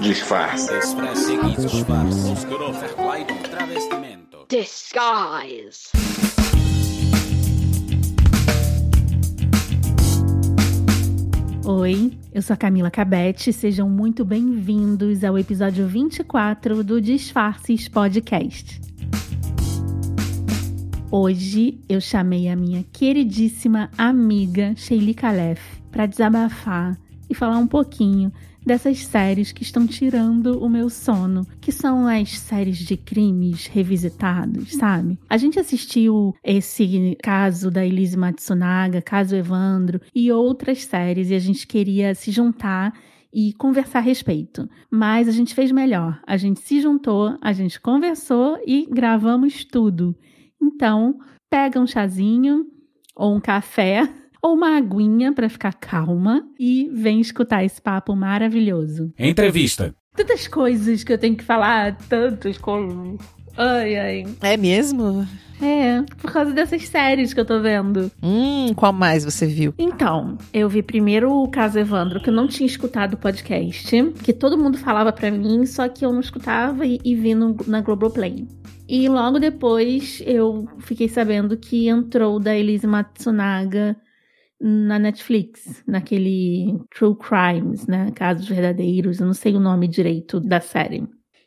Disfarce. Disguise. Oi, eu sou a Camila Cabete, sejam muito bem-vindos ao episódio 24 do Disfarces Podcast. Hoje eu chamei a minha queridíssima amiga Sheili Calef para desabafar e falar um pouquinho dessas séries que estão tirando o meu sono, que são as séries de crimes revisitados, sabe? A gente assistiu esse caso da Elise Matsunaga, caso Evandro e outras séries e a gente queria se juntar e conversar a respeito. Mas a gente fez melhor. A gente se juntou, a gente conversou e gravamos tudo. Então, pega um chazinho ou um café ou uma aguinha para ficar calma e vem escutar esse papo maravilhoso. Entrevista. Tantas coisas que eu tenho que falar, tantas coisas. Ai, ai. É mesmo? É, por causa dessas séries que eu tô vendo. Hum, qual mais você viu? Então, eu vi primeiro o caso Evandro, que eu não tinha escutado o podcast, que todo mundo falava pra mim, só que eu não escutava e, e vi no, na Globoplay. E logo depois eu fiquei sabendo que entrou da Elise Matsunaga na Netflix, naquele True Crimes, né? Casos verdadeiros, eu não sei o nome direito da série.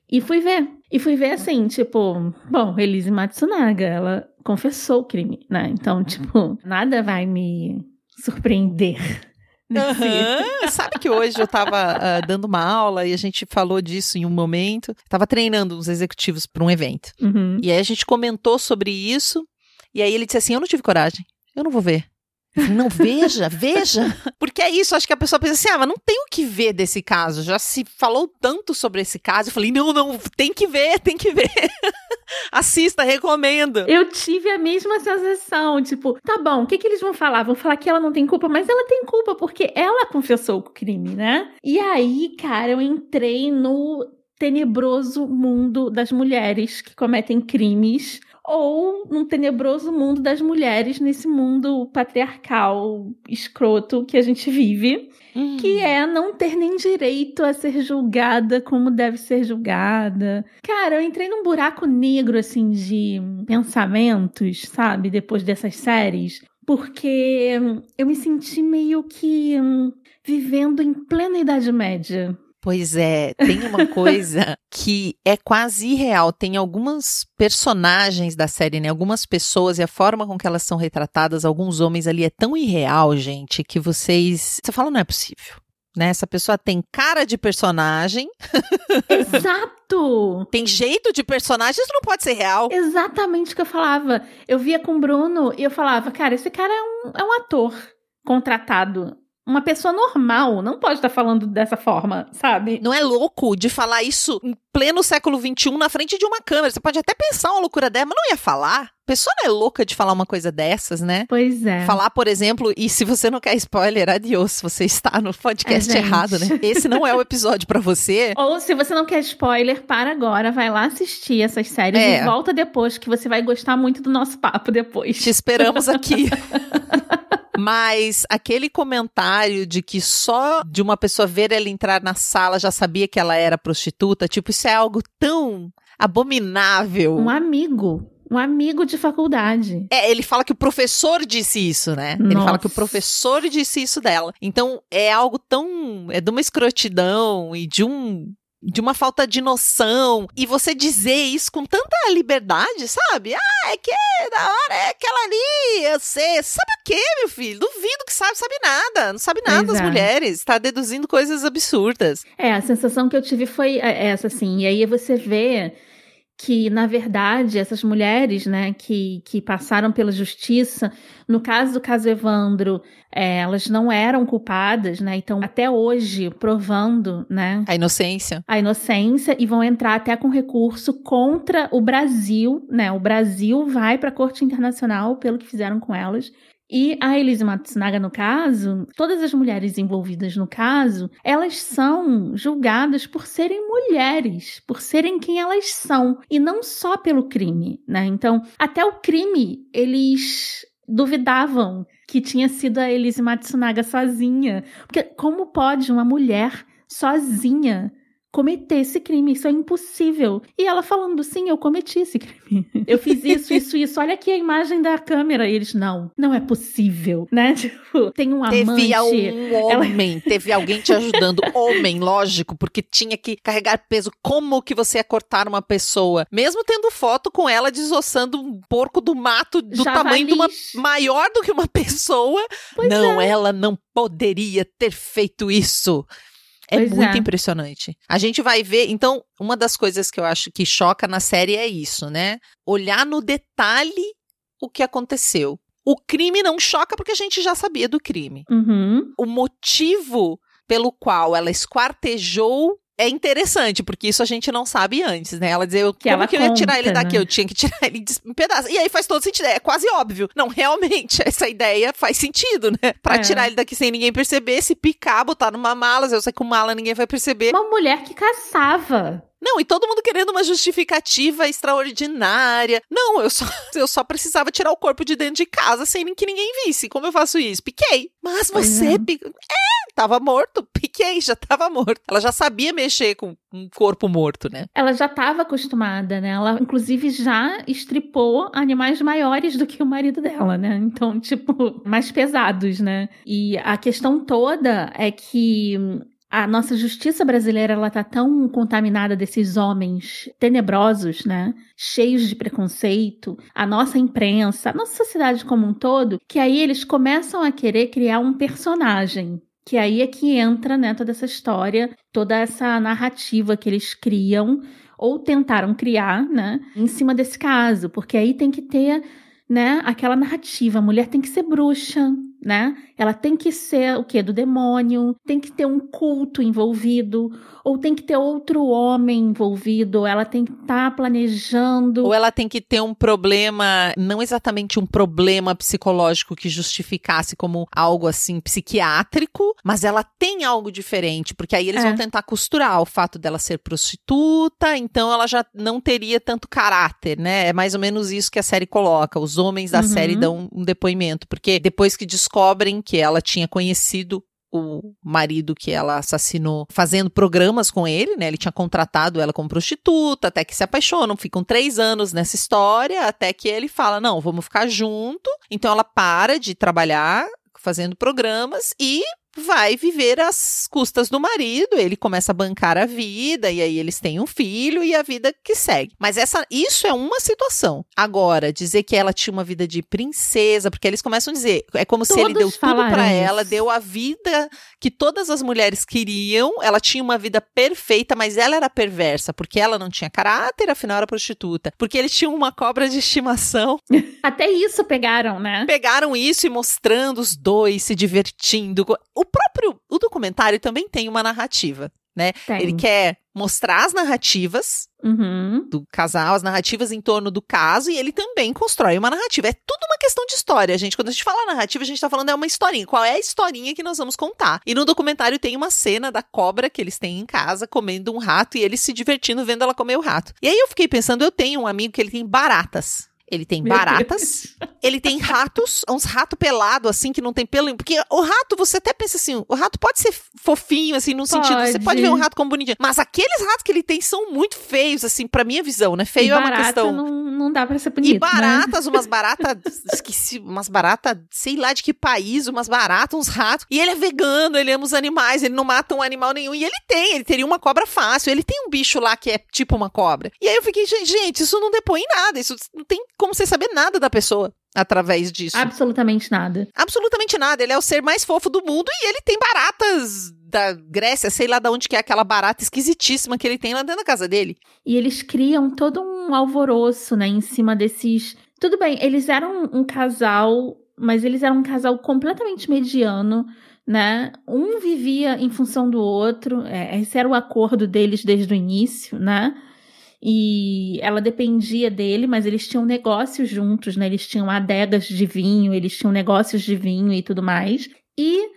E fui ver. E fui ver assim, tipo, bom, Elise Matsunaga, ela confessou o crime, né? Então, tipo, nada vai me surpreender. Uhum. Sabe que hoje eu tava uh, dando uma aula e a gente falou disso em um momento. Tava treinando uns executivos para um evento. Uhum. E aí a gente comentou sobre isso. E aí ele disse assim: Eu não tive coragem. Eu não vou ver. Não, veja, veja. Porque é isso, acho que a pessoa pensa assim: ah, mas não tem o que ver desse caso. Já se falou tanto sobre esse caso. Eu falei: não, não, tem que ver, tem que ver. Assista, recomendo. Eu tive a mesma sensação, tipo, tá bom, o que, que eles vão falar? Vão falar que ela não tem culpa, mas ela tem culpa, porque ela confessou o crime, né? E aí, cara, eu entrei no tenebroso mundo das mulheres que cometem crimes ou num tenebroso mundo das mulheres nesse mundo patriarcal escroto que a gente vive, Hum. que é não ter nem direito a ser julgada como deve ser julgada. Cara, eu entrei num buraco negro assim de pensamentos, sabe, depois dessas séries, porque eu me senti meio que hum, vivendo em plena Idade Média. Pois é, tem uma coisa que é quase irreal. Tem algumas personagens da série, né? Algumas pessoas e a forma com que elas são retratadas, alguns homens ali é tão irreal, gente, que vocês. Você fala, não é possível. Né? Essa pessoa tem cara de personagem, Exato! tem jeito de personagem, isso não pode ser real. Exatamente o que eu falava. Eu via com o Bruno e eu falava, cara, esse cara é um, é um ator contratado. Uma pessoa normal não pode estar falando dessa forma, sabe? Não é louco de falar isso em pleno século XXI na frente de uma câmera. Você pode até pensar uma loucura dessa, mas não ia falar. A pessoa não é louca de falar uma coisa dessas, né? Pois é. Falar, por exemplo, e se você não quer spoiler, adiós, você está no podcast É, errado, né? Esse não é o episódio pra você. Ou se você não quer spoiler, para agora, vai lá assistir essas séries É. e volta depois, que você vai gostar muito do nosso papo depois. Te esperamos aqui. Mas aquele comentário de que só de uma pessoa ver ela entrar na sala já sabia que ela era prostituta, tipo, isso é algo tão abominável. Um amigo. Um amigo de faculdade. É, ele fala que o professor disse isso, né? Ele fala que o Nossa. professor disse isso dela. Então, é algo tão. É de uma escrotidão e de um. De uma falta de noção. E você dizer isso com tanta liberdade, sabe? Ah, é que da hora é aquela ali, eu sei. Sabe o quê, meu filho? Duvido que sabe, sabe nada. Não sabe nada das é. mulheres. Tá deduzindo coisas absurdas. É, a sensação que eu tive foi essa, assim. E aí você vê que, na verdade, essas mulheres, né, que, que passaram pela justiça, no caso do caso Evandro, é, elas não eram culpadas, né? Então, até hoje, provando, né, A inocência. a inocência e vão entrar até com recurso contra o Brasil, né? O Brasil vai para a Corte Internacional pelo que fizeram com elas. E a Elise Matsunaga, no caso, todas as mulheres envolvidas no caso, elas são julgadas por serem mulheres, por serem quem elas são, e não só pelo crime, né? Então, até o crime, eles duvidavam que tinha sido a Elise Matsunaga sozinha. Porque como pode uma mulher sozinha cometer esse crime, isso é impossível. E ela falando, sim, eu cometi esse crime. Eu fiz isso, isso, isso. Olha aqui a imagem da câmera. E eles, não, não é possível, né? Tipo, tem um amante. Teve um homem, ela... teve alguém te ajudando. homem, lógico, porque tinha que carregar peso. Como que você ia cortar uma pessoa? Mesmo tendo foto com ela desossando um porco do mato do Javalis. tamanho de uma maior do que uma pessoa. Pois não, é. ela não poderia ter feito isso. É pois muito é. impressionante. A gente vai ver. Então, uma das coisas que eu acho que choca na série é isso, né? Olhar no detalhe o que aconteceu. O crime não choca porque a gente já sabia do crime. Uhum. O motivo pelo qual ela esquartejou é interessante, porque isso a gente não sabe antes, né? Ela dizer, que como ela que eu ia tirar ele daqui? Né? Eu tinha que tirar ele em pedaços. E aí faz todo sentido, é quase óbvio. Não, realmente, essa ideia faz sentido, né? Pra é. tirar ele daqui sem ninguém perceber, se picar, botar numa mala, eu sei que com mala ninguém vai perceber. Uma mulher que caçava. Não, e todo mundo querendo uma justificativa extraordinária. Não, eu só, eu só precisava tirar o corpo de dentro de casa sem que ninguém visse. Como eu faço isso? Piquei. Mas você. É. é, tava morto. Piquei, já tava morto. Ela já sabia mexer com um corpo morto, né? Ela já estava acostumada, né? Ela, inclusive, já estripou animais maiores do que o marido dela, né? Então, tipo, mais pesados, né? E a questão toda é que a nossa justiça brasileira ela tá tão contaminada desses homens tenebrosos, né? Cheios de preconceito, a nossa imprensa, a nossa sociedade como um todo, que aí eles começam a querer criar um personagem. Que aí é que entra, né, toda essa história, toda essa narrativa que eles criam ou tentaram criar, né, em cima desse caso, porque aí tem que ter, né, aquela narrativa, a mulher tem que ser bruxa, né? Ela tem que ser o que do demônio, tem que ter um culto envolvido, ou tem que ter outro homem envolvido, ou ela tem que estar tá planejando, ou ela tem que ter um problema, não exatamente um problema psicológico que justificasse como algo assim psiquiátrico, mas ela tem algo diferente, porque aí eles é. vão tentar costurar o fato dela ser prostituta, então ela já não teria tanto caráter, né? É mais ou menos isso que a série coloca. Os homens da uhum. série dão um depoimento, porque depois que descobrem que ela tinha conhecido o marido que ela assassinou fazendo programas com ele, né? Ele tinha contratado ela como prostituta, até que se apaixonam, ficam três anos nessa história, até que ele fala: não, vamos ficar junto. Então ela para de trabalhar fazendo programas e vai viver às custas do marido, ele começa a bancar a vida e aí eles têm um filho e a vida que segue. Mas essa isso é uma situação. Agora, dizer que ela tinha uma vida de princesa, porque eles começam a dizer, é como Todos se ele deu tudo para ela, deu a vida que todas as mulheres queriam, ela tinha uma vida perfeita, mas ela era perversa, porque ela não tinha caráter, afinal era prostituta. Porque eles tinham uma cobra de estimação. Até isso pegaram, né? Pegaram isso e mostrando os dois se divertindo o próprio o documentário também tem uma narrativa, né? Tem. Ele quer mostrar as narrativas uhum. do casal, as narrativas em torno do caso, e ele também constrói uma narrativa. É tudo uma questão de história, gente. Quando a gente fala narrativa, a gente tá falando é uma historinha. Qual é a historinha que nós vamos contar? E no documentário tem uma cena da cobra que eles têm em casa comendo um rato e eles se divertindo vendo ela comer o rato. E aí eu fiquei pensando, eu tenho um amigo que ele tem baratas. Ele tem Meu baratas, Deus. ele tem ratos, uns ratos pelados, assim, que não tem pelo. Porque o rato, você até pensa assim, o rato pode ser fofinho, assim, no pode. sentido. Você pode ver um rato como bonitinho. Mas aqueles ratos que ele tem são muito feios, assim, pra minha visão, né? Feio e é uma questão. Não, não dá pra ser bonito. E né? baratas, né? umas baratas, esqueci, umas baratas, sei lá de que país, umas baratas, uns ratos. E ele é vegano, ele ama os animais, ele não mata um animal nenhum. E ele tem, ele teria uma cobra fácil. Ele tem um bicho lá que é tipo uma cobra. E aí eu fiquei, gente, isso não depõe nada, isso não tem como você saber nada da pessoa através disso. Absolutamente nada. Absolutamente nada. Ele é o ser mais fofo do mundo e ele tem baratas da Grécia, sei lá de onde que é aquela barata esquisitíssima que ele tem lá dentro da casa dele. E eles criam todo um alvoroço, né, em cima desses. Tudo bem, eles eram um casal, mas eles eram um casal completamente mediano. Né? Um vivia em função do outro, é, esse era o acordo deles desde o início, né? E ela dependia dele, mas eles tinham negócios juntos, né? Eles tinham adegas de vinho, eles tinham negócios de vinho e tudo mais. E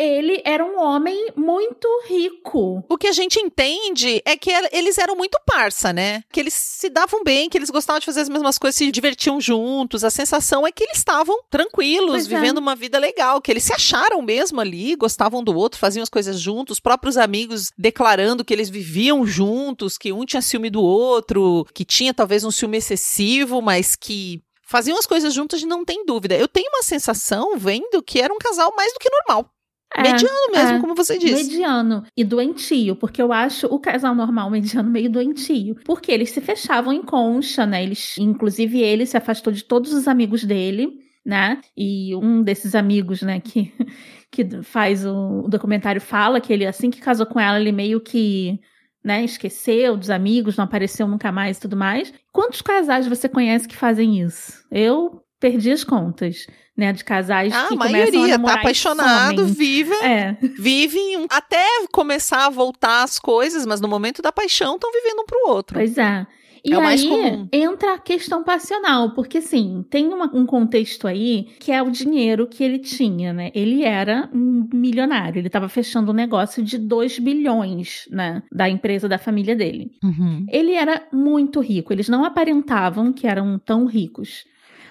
ele era um homem muito rico. O que a gente entende é que eles eram muito parça, né? Que eles se davam bem, que eles gostavam de fazer as mesmas coisas, se divertiam juntos. A sensação é que eles estavam tranquilos, pois é. vivendo é. uma vida legal, que eles se acharam mesmo ali, gostavam do outro, faziam as coisas juntos, os próprios amigos declarando que eles viviam juntos, que um tinha ciúme do outro, que tinha talvez um ciúme excessivo, mas que faziam as coisas juntos, não tem dúvida. Eu tenho uma sensação vendo que era um casal mais do que normal. É, mediano mesmo, é, como você disse. Mediano e doentio, porque eu acho o casal normal mediano meio doentio. Porque eles se fechavam em concha, né? Eles, inclusive, ele se afastou de todos os amigos dele, né? E um desses amigos, né, que, que faz o, o documentário fala que ele, assim que casou com ela, ele meio que né, esqueceu dos amigos, não apareceu nunca mais e tudo mais. Quantos casais você conhece que fazem isso? Eu perdi as contas né, de casais ah, que a maioria a tá apaixonado, vive, é. vivem até começar a voltar as coisas, mas no momento da paixão estão vivendo um pro outro. Pois é. E é aí entra a questão passional, porque assim, tem uma, um contexto aí que é o dinheiro que ele tinha, né? Ele era um milionário, ele estava fechando um negócio de 2 bilhões, né? Da empresa da família dele. Uhum. Ele era muito rico, eles não aparentavam que eram tão ricos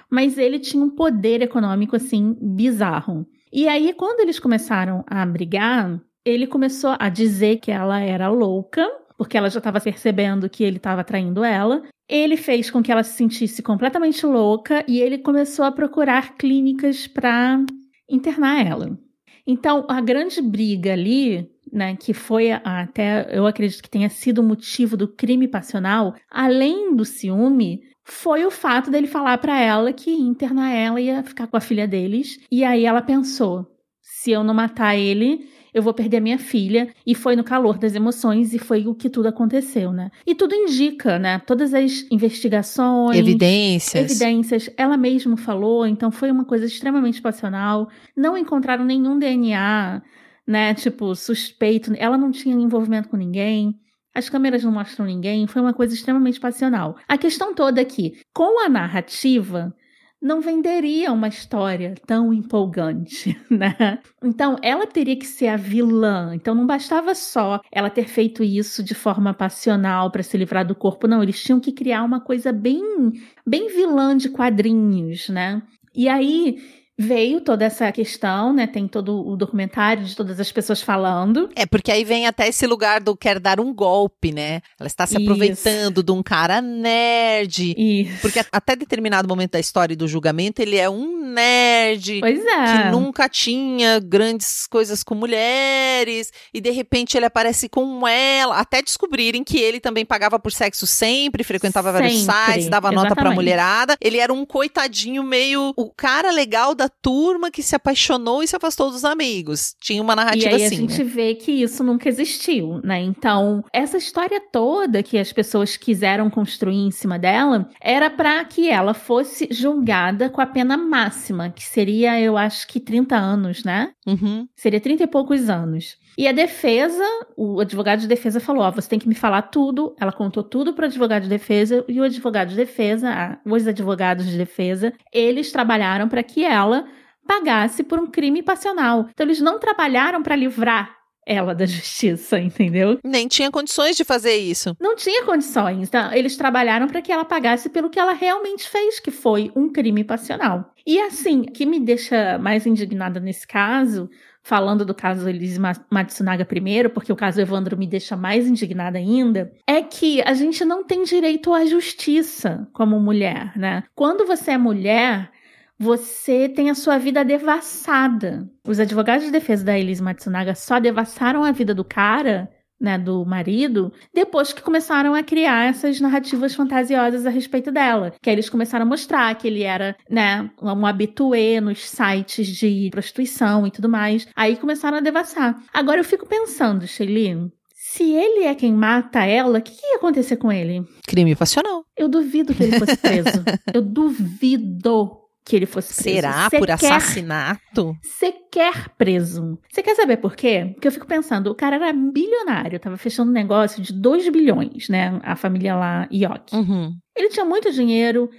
mas ele tinha um poder econômico assim bizarro. E aí, quando eles começaram a brigar, ele começou a dizer que ela era louca, porque ela já estava percebendo que ele estava traindo ela. Ele fez com que ela se sentisse completamente louca e ele começou a procurar clínicas para internar ela. Então, a grande briga ali, né, que foi até, eu acredito que tenha sido o motivo do crime passional, além do ciúme, foi o fato dele falar para ela que internar ela ia ficar com a filha deles. E aí ela pensou: se eu não matar ele, eu vou perder a minha filha. E foi no calor das emoções e foi o que tudo aconteceu, né? E tudo indica, né? Todas as investigações, evidências. Evidências, ela mesma falou, então foi uma coisa extremamente passional. Não encontraram nenhum DNA, né? Tipo, suspeito. Ela não tinha envolvimento com ninguém. As câmeras não mostram ninguém, foi uma coisa extremamente passional. A questão toda é que, com a narrativa, não venderia uma história tão empolgante, né? Então, ela teria que ser a vilã. Então, não bastava só ela ter feito isso de forma passional para se livrar do corpo, não. Eles tinham que criar uma coisa bem, bem vilã de quadrinhos, né? E aí veio toda essa questão, né? Tem todo o documentário de todas as pessoas falando. É, porque aí vem até esse lugar do quer dar um golpe, né? Ela está se Isso. aproveitando de um cara nerd. Isso. Porque até determinado momento da história e do julgamento, ele é um nerd. Pois é. Que nunca tinha grandes coisas com mulheres. E de repente ele aparece com ela. Até descobrirem que ele também pagava por sexo sempre, frequentava sempre. vários sites, dava Exatamente. nota pra mulherada. Ele era um coitadinho meio. O cara legal da turma que se apaixonou e se afastou dos amigos. Tinha uma narrativa assim. E aí assim, a gente né? vê que isso nunca existiu, né? Então, essa história toda que as pessoas quiseram construir em cima dela era para que ela fosse julgada com a pena máxima, que seria, eu acho que 30 anos, né? Uhum. Seria 30 e poucos anos. E a defesa, o advogado de defesa falou: Ó, você tem que me falar tudo. Ela contou tudo para o advogado de defesa e o advogado de defesa, os advogados de defesa, eles trabalharam para que ela pagasse por um crime passional. Então eles não trabalharam para livrar ela da justiça, entendeu? Nem tinha condições de fazer isso. Não tinha condições. Então, eles trabalharam para que ela pagasse pelo que ela realmente fez, que foi um crime passional. E assim, o que me deixa mais indignada nesse caso falando do caso Elise Matsunaga primeiro, porque o caso Evandro me deixa mais indignada ainda, é que a gente não tem direito à justiça como mulher, né? Quando você é mulher, você tem a sua vida devassada. Os advogados de defesa da Elise Matsunaga só devassaram a vida do cara né, do marido, depois que começaram a criar essas narrativas fantasiosas a respeito dela. Que aí eles começaram a mostrar que ele era, né, um habituê nos sites de prostituição e tudo mais. Aí começaram a devassar. Agora eu fico pensando, Shelly, se ele é quem mata ela, o que, que, ia acontecer com ele? Crime passional. Eu duvido que ele fosse preso. eu duvido que ele fosse preso. Será? Por assassinato? Você quer preso. Você quer saber por quê? Porque eu fico pensando, o cara era bilionário, tava fechando um negócio de 2 bilhões, né? A família lá, Yoki. Uhum. Ele tinha muito dinheiro,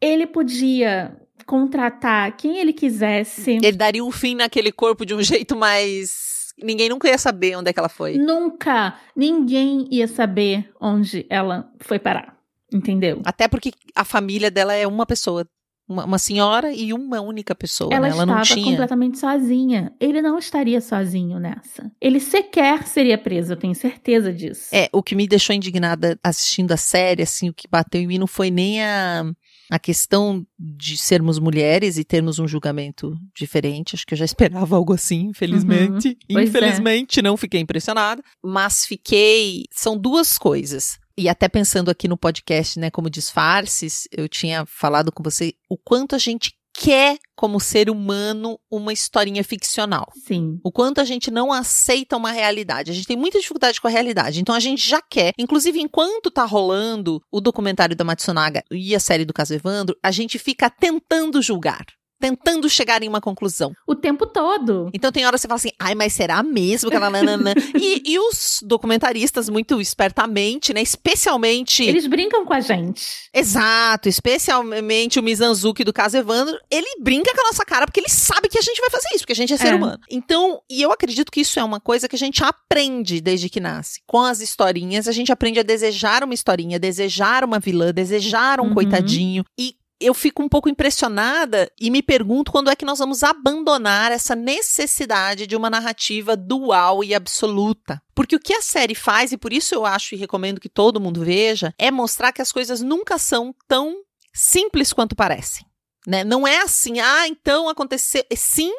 ele podia contratar quem ele quisesse. Ele daria um fim naquele corpo de um jeito mais. Ninguém nunca ia saber onde é que ela foi. Nunca ninguém ia saber onde ela foi parar. Entendeu? Até porque a família dela é uma pessoa. Uma, uma senhora e uma única pessoa. Ela né? ela estava não tinha. completamente sozinha. Ele não estaria sozinho nessa. Ele sequer seria preso, eu tenho certeza disso. É, o que me deixou indignada assistindo a série, assim, o que bateu em mim não foi nem a, a questão de sermos mulheres e termos um julgamento diferente. Acho que eu já esperava algo assim, infelizmente. É. Infelizmente, não fiquei impressionada. Mas fiquei. São duas coisas. E até pensando aqui no podcast, né, como disfarces, eu tinha falado com você o quanto a gente quer, como ser humano, uma historinha ficcional. Sim. O quanto a gente não aceita uma realidade. A gente tem muita dificuldade com a realidade. Então a gente já quer. Inclusive, enquanto tá rolando o documentário da Matsunaga e a série do caso Evandro, a gente fica tentando julgar. Tentando chegar em uma conclusão. O tempo todo. Então tem hora que você fala assim, ai, mas será mesmo que ela. nananã?" e, e os documentaristas, muito espertamente, né? Especialmente. Eles brincam com a gente. Exato, especialmente o Mizanzuki do caso Evandro, ele brinca com a nossa cara porque ele sabe que a gente vai fazer isso, porque a gente é ser É. humano. Então, e eu acredito que isso é uma coisa que a gente aprende desde que nasce. Com as historinhas, a gente aprende a desejar uma historinha, desejar uma vilã, desejar um Uhum. coitadinho. E eu fico um pouco impressionada e me pergunto quando é que nós vamos abandonar essa necessidade de uma narrativa dual e absoluta. Porque o que a série faz, e por isso eu acho e recomendo que todo mundo veja, é mostrar que as coisas nunca são tão simples quanto parecem. Né? Não é assim, ah, então aconteceu. Sim,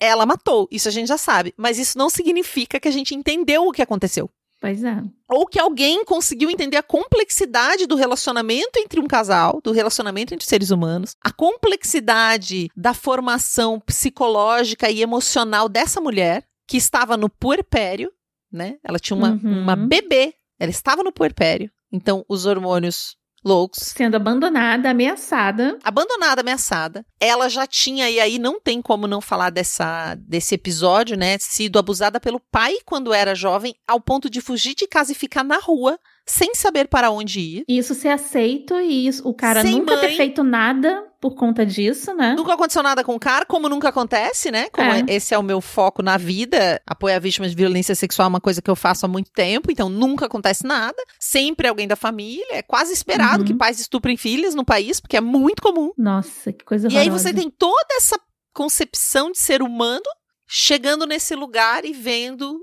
ela matou, isso a gente já sabe. Mas isso não significa que a gente entendeu o que aconteceu Pois é. ou que alguém conseguiu entender a complexidade do relacionamento entre um casal, do relacionamento entre seres humanos, a complexidade da formação psicológica e emocional dessa mulher que estava no puerpério, né? Ela tinha uma, Uhum. uma bebê, ela estava no puerpério, então os hormônios loucos Sendo abandonada, ameaçada. abandonada, ameaçada. Ela já tinha, e aí não tem como não falar dessa, desse episódio, né? Sido abusada pelo pai quando era jovem, ao ponto de fugir de casa e ficar na rua, sem saber para onde ir. Isso ser aceito e isso, o cara Sem nunca ter mãe. feito nada por conta disso, né? Nunca aconteceu nada com o cara, como nunca acontece, né? Como É. esse é o meu foco na vida, apoiar vítimas de violência sexual é uma coisa que eu faço há muito tempo, então nunca acontece nada. Sempre alguém da família, é quase esperado Uhum. que pais estuprem filhas no país, porque é muito comum. Nossa, que coisa E horrorosa. aí você tem toda essa concepção de ser humano chegando nesse lugar e vendo,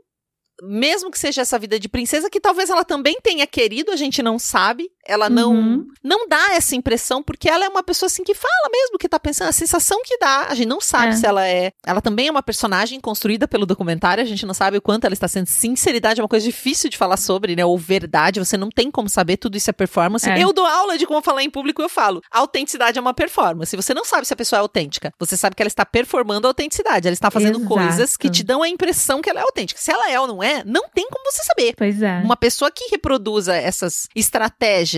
mesmo que seja essa vida de princesa, que talvez ela também tenha querido, a gente não sabe. Ela não Uhum. não dá essa impressão, porque ela é uma pessoa assim que fala mesmo que tá pensando, a sensação que dá. A gente não sabe É. se ela é. Ela também é uma personagem construída pelo documentário, a gente não sabe o quanto ela está sendo. Sinceridade é uma coisa difícil de falar sobre, né? Ou verdade, você não tem como saber, tudo isso é performance. É. Eu dou aula de como falar em público, eu falo. A autenticidade é uma performance. Você não sabe se a pessoa é autêntica. Você sabe que ela está performando a autenticidade. Ela está fazendo Exato. coisas que te dão a impressão que ela é autêntica. Se ela é ou não é, não tem como você saber. Pois é. Uma pessoa que reproduza essas estratégias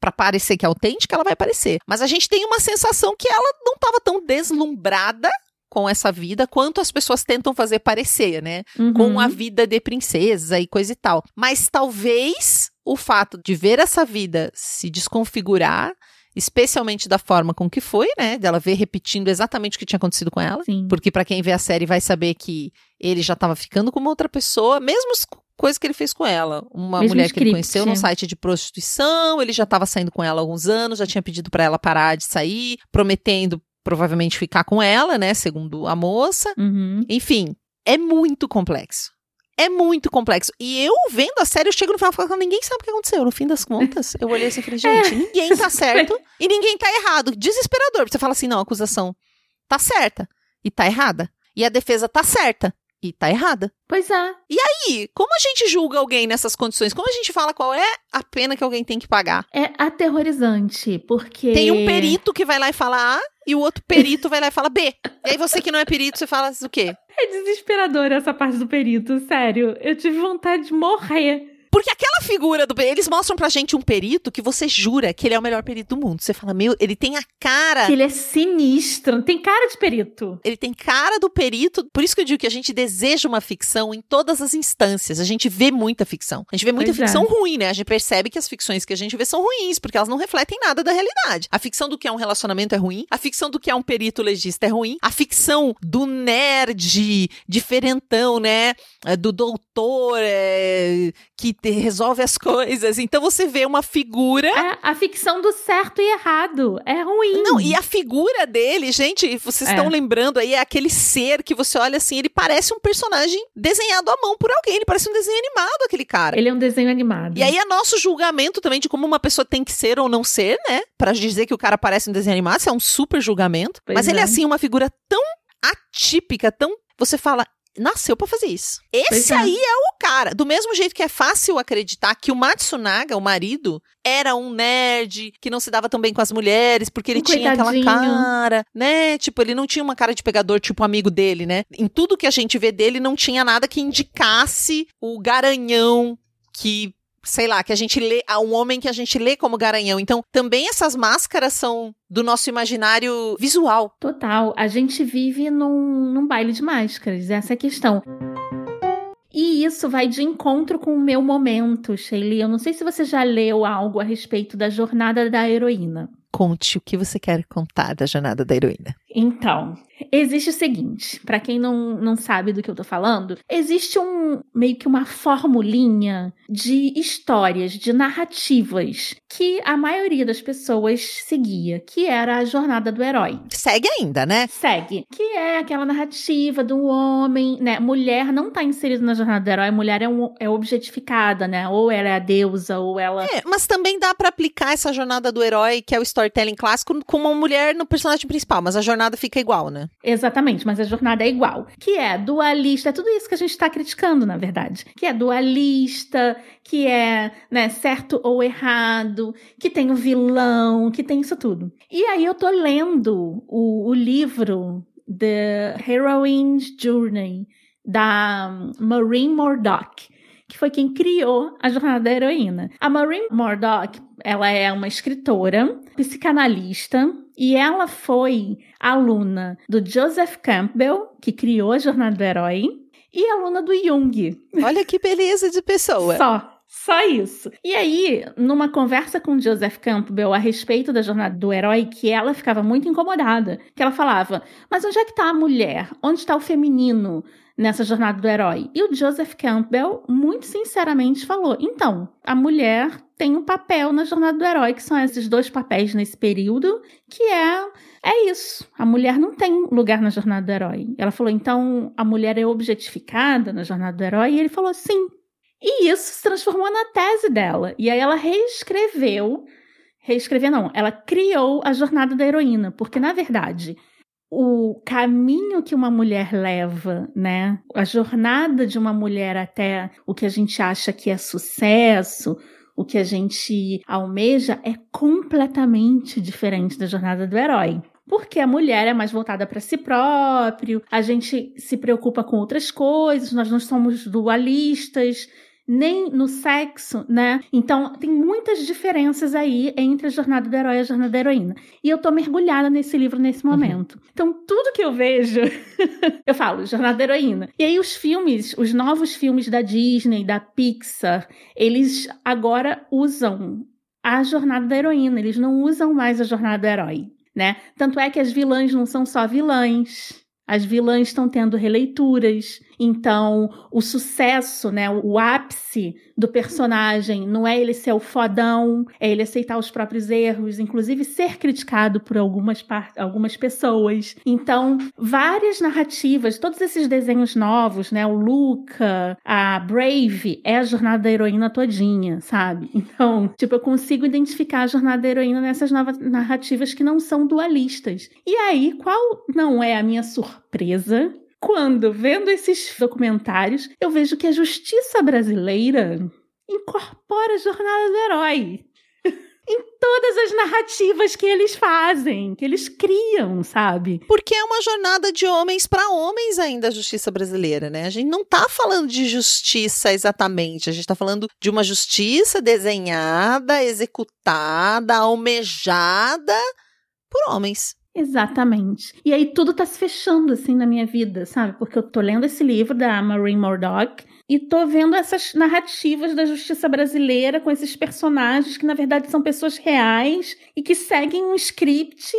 pra parecer que é autêntica, ela vai parecer. Mas a gente tem uma sensação que ela não estava tão deslumbrada com essa vida quanto as pessoas tentam fazer parecer, né? Uhum. Com a vida de princesa e coisa e tal. Mas talvez o fato de ver essa vida se desconfigurar, especialmente da forma com que foi, né? Dela ver repetindo exatamente o que tinha acontecido com ela. Sim. Porque pra quem vê a série vai saber que ele já tava ficando com uma outra pessoa, mesmo as co- coisas que ele fez com ela. Uma Mesmo mulher que ele script. conheceu num site de prostituição, ele já tava saindo com ela há alguns anos, já tinha pedido pra ela parar de sair, prometendo provavelmente ficar com ela, né, segundo a moça. Uhum. Enfim, é muito complexo. É muito complexo. E eu vendo a série, eu chego no final e falo, ninguém sabe o que aconteceu. No fim das contas, eu olhei assim e falei, gente, ninguém tá certo e ninguém tá errado. Desesperador. Você fala assim, não, a acusação tá certa e tá errada. E a defesa tá certa tá errada. Pois é. E como a gente julga alguém nessas condições? Como a gente fala qual é a pena que alguém tem que pagar? É aterrorizante, porque. Tem um perito que vai lá e fala A e o outro perito vai lá e fala B. E aí você que não é perito, você fala o quê? É desesperador essa parte do perito, sério. Eu tive vontade de morrer. Porque aquela figura do. Eles mostram pra gente um perito que você jura que ele é o melhor perito do mundo. Você fala, meu, ele tem a cara. Que ele é sinistro, tem cara de perito. Ele tem cara do perito. Por isso que eu digo que a gente deseja uma ficção em todas as instâncias. A gente vê muita ficção. A gente vê muita Pois é. ficção ruim, né? A gente percebe que as ficções que a gente vê são ruins, porque elas não refletem nada da realidade. A ficção do que é um relacionamento é ruim. A ficção do que é um perito legista é ruim. A ficção do nerd diferentão, né? É, Do doutor é, que resolve as coisas. Então você vê uma figura. É a ficção do certo e errado. É ruim. Não, e a figura dele, gente, vocês É. estão lembrando aí, é aquele ser que você olha assim, ele parece um personagem desenhado à mão por alguém, ele parece um desenho animado, aquele cara. Ele é um desenho animado. E aí é nosso julgamento também de como uma pessoa tem que ser ou não ser, né? Pra dizer que o cara parece um desenho animado, isso é um super julgamento. Pois Mas ele é é. assim, uma figura tão atípica, tão. Você fala. Nasceu pra fazer isso. Esse é. aí é o cara. Do mesmo jeito que é fácil acreditar que o Matsunaga, o marido, era um nerd que não se dava tão bem com as mulheres porque ele Um tinha aquela coitadinho. cara, né? Tipo, ele não tinha uma cara de pegador tipo amigo dele, né? Em tudo que a gente vê dele não tinha nada que indicasse o garanhão que sei lá, que a gente lê, a um homem que a gente lê como garanhão. Então, também essas máscaras são do nosso imaginário visual. Total. A gente vive num, num baile de máscaras, essa é a questão. E isso vai de encontro com o meu momento, Sheila. Eu não sei se você já leu algo a respeito da jornada da heroína. Conte o que você quer contar da jornada da heroína. Então, existe o seguinte, para quem não, não sabe do que eu tô falando, existe um meio que uma formulinha de histórias, de narrativas que a maioria das pessoas seguia, que era a jornada do herói. Segue ainda, né? Segue, que é aquela narrativa do homem, né? Mulher não tá inserida na jornada do herói, mulher é, um, é objetificada, né? Ou ela é a deusa, ou ela É, mas também dá pra aplicar essa jornada do herói, que é o storytelling clássico, com uma mulher no personagem principal, mas a jornada fica igual, né? Exatamente, mas a jornada é igual. Que é dualista, é tudo isso que a gente está criticando, na verdade. Que é dualista, que é né, certo ou errado, que tem o vilão, que tem isso tudo. E aí eu tô lendo o, o livro The Heroine's Journey, da Maureen Murdoch que foi quem criou a jornada da heroína. A Maureen Murdoch, ela é uma escritora, psicanalista, e ela foi aluna do Joseph Campbell, que criou a jornada do herói, e aluna do Jung. Olha que beleza de pessoa. Só. Só isso. E aí, numa conversa com Joseph Campbell a respeito da jornada do herói, que ela ficava muito incomodada, que ela falava: Mas onde é que tá a mulher? Onde está o feminino nessa jornada do herói? E o Joseph Campbell, muito sinceramente, falou: Então, a mulher tem um papel na jornada do herói, que são esses dois papéis nesse período, que é é isso. A mulher não tem lugar na jornada do herói. Ela falou: então a mulher é objetificada na jornada do herói? E ele falou: sim. E isso se transformou na tese dela. E aí ela reescreveu. Reescrever não, ela criou a jornada da heroína, porque na verdade o caminho que uma mulher leva, né? A jornada de uma mulher até o que a gente acha que é sucesso, o que a gente almeja é completamente diferente da jornada do herói. Porque a mulher é mais voltada para si próprio, a gente se preocupa com outras coisas, nós não somos dualistas, nem no sexo, né? Então, tem muitas diferenças aí entre a jornada do herói e a jornada da heroína. E eu tô mergulhada nesse livro nesse momento. Então, tudo que eu vejo, eu falo, jornada da heroína. E aí, os filmes, os novos filmes da Disney, da Pixar, eles agora usam a jornada da heroína, eles não usam mais a jornada do herói, né? Tanto é que as vilãs não são só vilãs. As vilãs estão tendo releituras, então o sucesso, né, o ápice do personagem não é ele ser o fodão, é ele aceitar os próprios erros, inclusive ser criticado por algumas, algumas pessoas. Então, várias narrativas, todos esses desenhos novos, né, o Luca, a Brave, é a jornada da heroína todinha, sabe? Então, tipo, eu consigo identificar a jornada da heroína nessas novas narrativas que não são dualistas. E aí, qual não é a minha surpresa quando, vendo esses documentários, eu vejo que a justiça brasileira incorpora a jornada do herói em todas as narrativas que eles fazem, que eles criam, sabe? Porque é uma jornada de homens para homens ainda a justiça brasileira, né? A gente não tá falando de justiça exatamente, a gente tá falando de uma justiça desenhada, executada, almejada por homens. Exatamente. E aí tudo tá se fechando assim na minha vida, sabe? Porque eu tô lendo esse livro da Maureen Murdoch e tô vendo essas narrativas da justiça brasileira com esses personagens que na verdade são pessoas reais e que seguem um script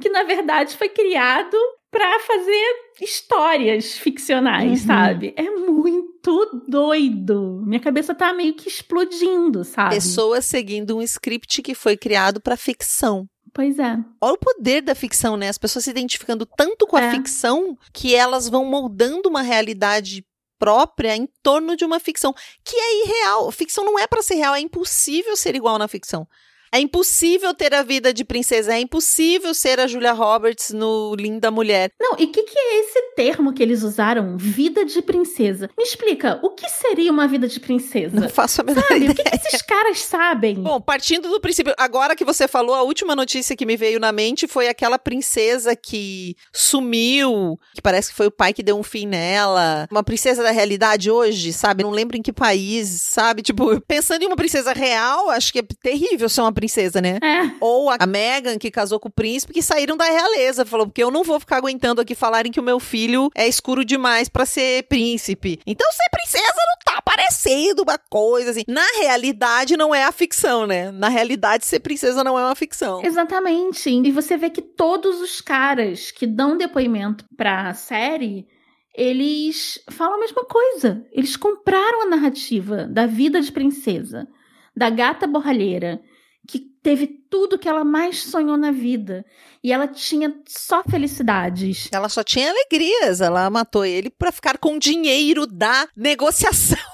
que na verdade foi criado para fazer histórias ficcionais, uhum. sabe? É muito doido. Minha cabeça tá meio que explodindo, sabe? Pessoas seguindo um script que foi criado para ficção. Pois é. Olha o poder da ficção, né? As pessoas se identificando tanto com a é. ficção que elas vão moldando uma realidade própria em torno de uma ficção que é irreal. Ficção não é para ser real, é impossível ser igual na ficção. É impossível ter a vida de princesa, é impossível ser a Julia Roberts no Linda Mulher. Não, e o que, que é esse termo que eles usaram? Vida de princesa. Me explica, o que seria uma vida de princesa? Não faço a menor Sabe, ideia. O que, que esses caras sabem? Bom, partindo do princípio, agora que você falou, a última notícia que me veio na mente foi aquela princesa que sumiu, que parece que foi o pai que deu um fim nela. Uma princesa da realidade hoje, sabe? Não lembro em que país, sabe? Tipo, pensando em uma princesa real, acho que é terrível ser uma princesa, né? É. Ou a Megan, que casou com o príncipe, que saíram da realeza. Falou, porque eu não vou ficar aguentando aqui falarem que o meu filho é escuro demais para ser príncipe. Então, ser princesa não tá parecendo uma coisa assim. Na realidade, não é a ficção, né? Na realidade, ser princesa não é uma ficção. Exatamente. E você vê que todos os caras que dão depoimento pra série eles falam a mesma coisa. Eles compraram a narrativa da vida de princesa, da gata borralheira, que teve tudo que ela mais sonhou na vida. E ela tinha só felicidades. Ela só tinha alegrias. Ela matou ele para ficar com dinheiro da negociação.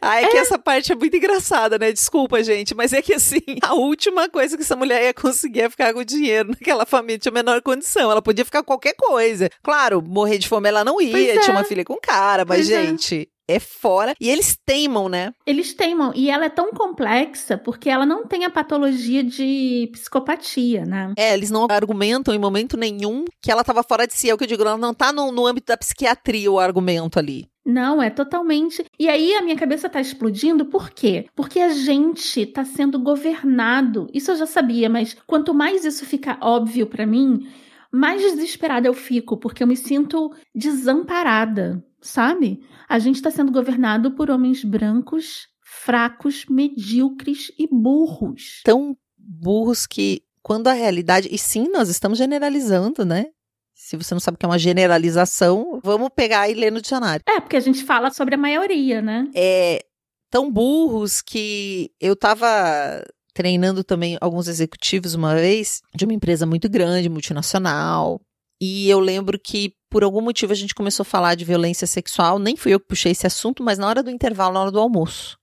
Ah, é, é, que essa parte é muito engraçada, né? Desculpa, gente, mas é que assim, a última coisa que essa mulher ia conseguir é ficar com dinheiro naquela família tinha menor condição. Ela podia ficar com qualquer coisa. Claro, morrer de fome ela não ia, é. tinha uma filha com cara, mas, pois é. gente, é fora. E eles teimam, né? Eles teimam. E ela é tão complexa porque ela não tem a patologia de psicopatia, né? É, eles não argumentam em momento nenhum que ela estava fora de si. É o que eu digo, ela não tá no, no âmbito da psiquiatria o argumento ali. Não, é totalmente. E aí a minha cabeça tá explodindo, por quê? Porque a gente tá sendo governado. Isso eu já sabia, mas quanto mais isso fica óbvio para mim, mais desesperada eu fico, porque eu me sinto desamparada, sabe? A gente está sendo governado por homens brancos, fracos, medíocres e burros. Tão burros que, quando a realidade. E sim, nós estamos generalizando, né? Se você não sabe o que é uma generalização, vamos pegar e ler no dicionário. É, porque a gente fala sobre a maioria, né? É. Tão burros que eu tava treinando também alguns executivos uma vez de uma empresa muito grande, multinacional. E eu lembro que por algum motivo a gente começou a falar de violência sexual, nem fui eu que puxei esse assunto, mas na hora do intervalo, na hora do almoço.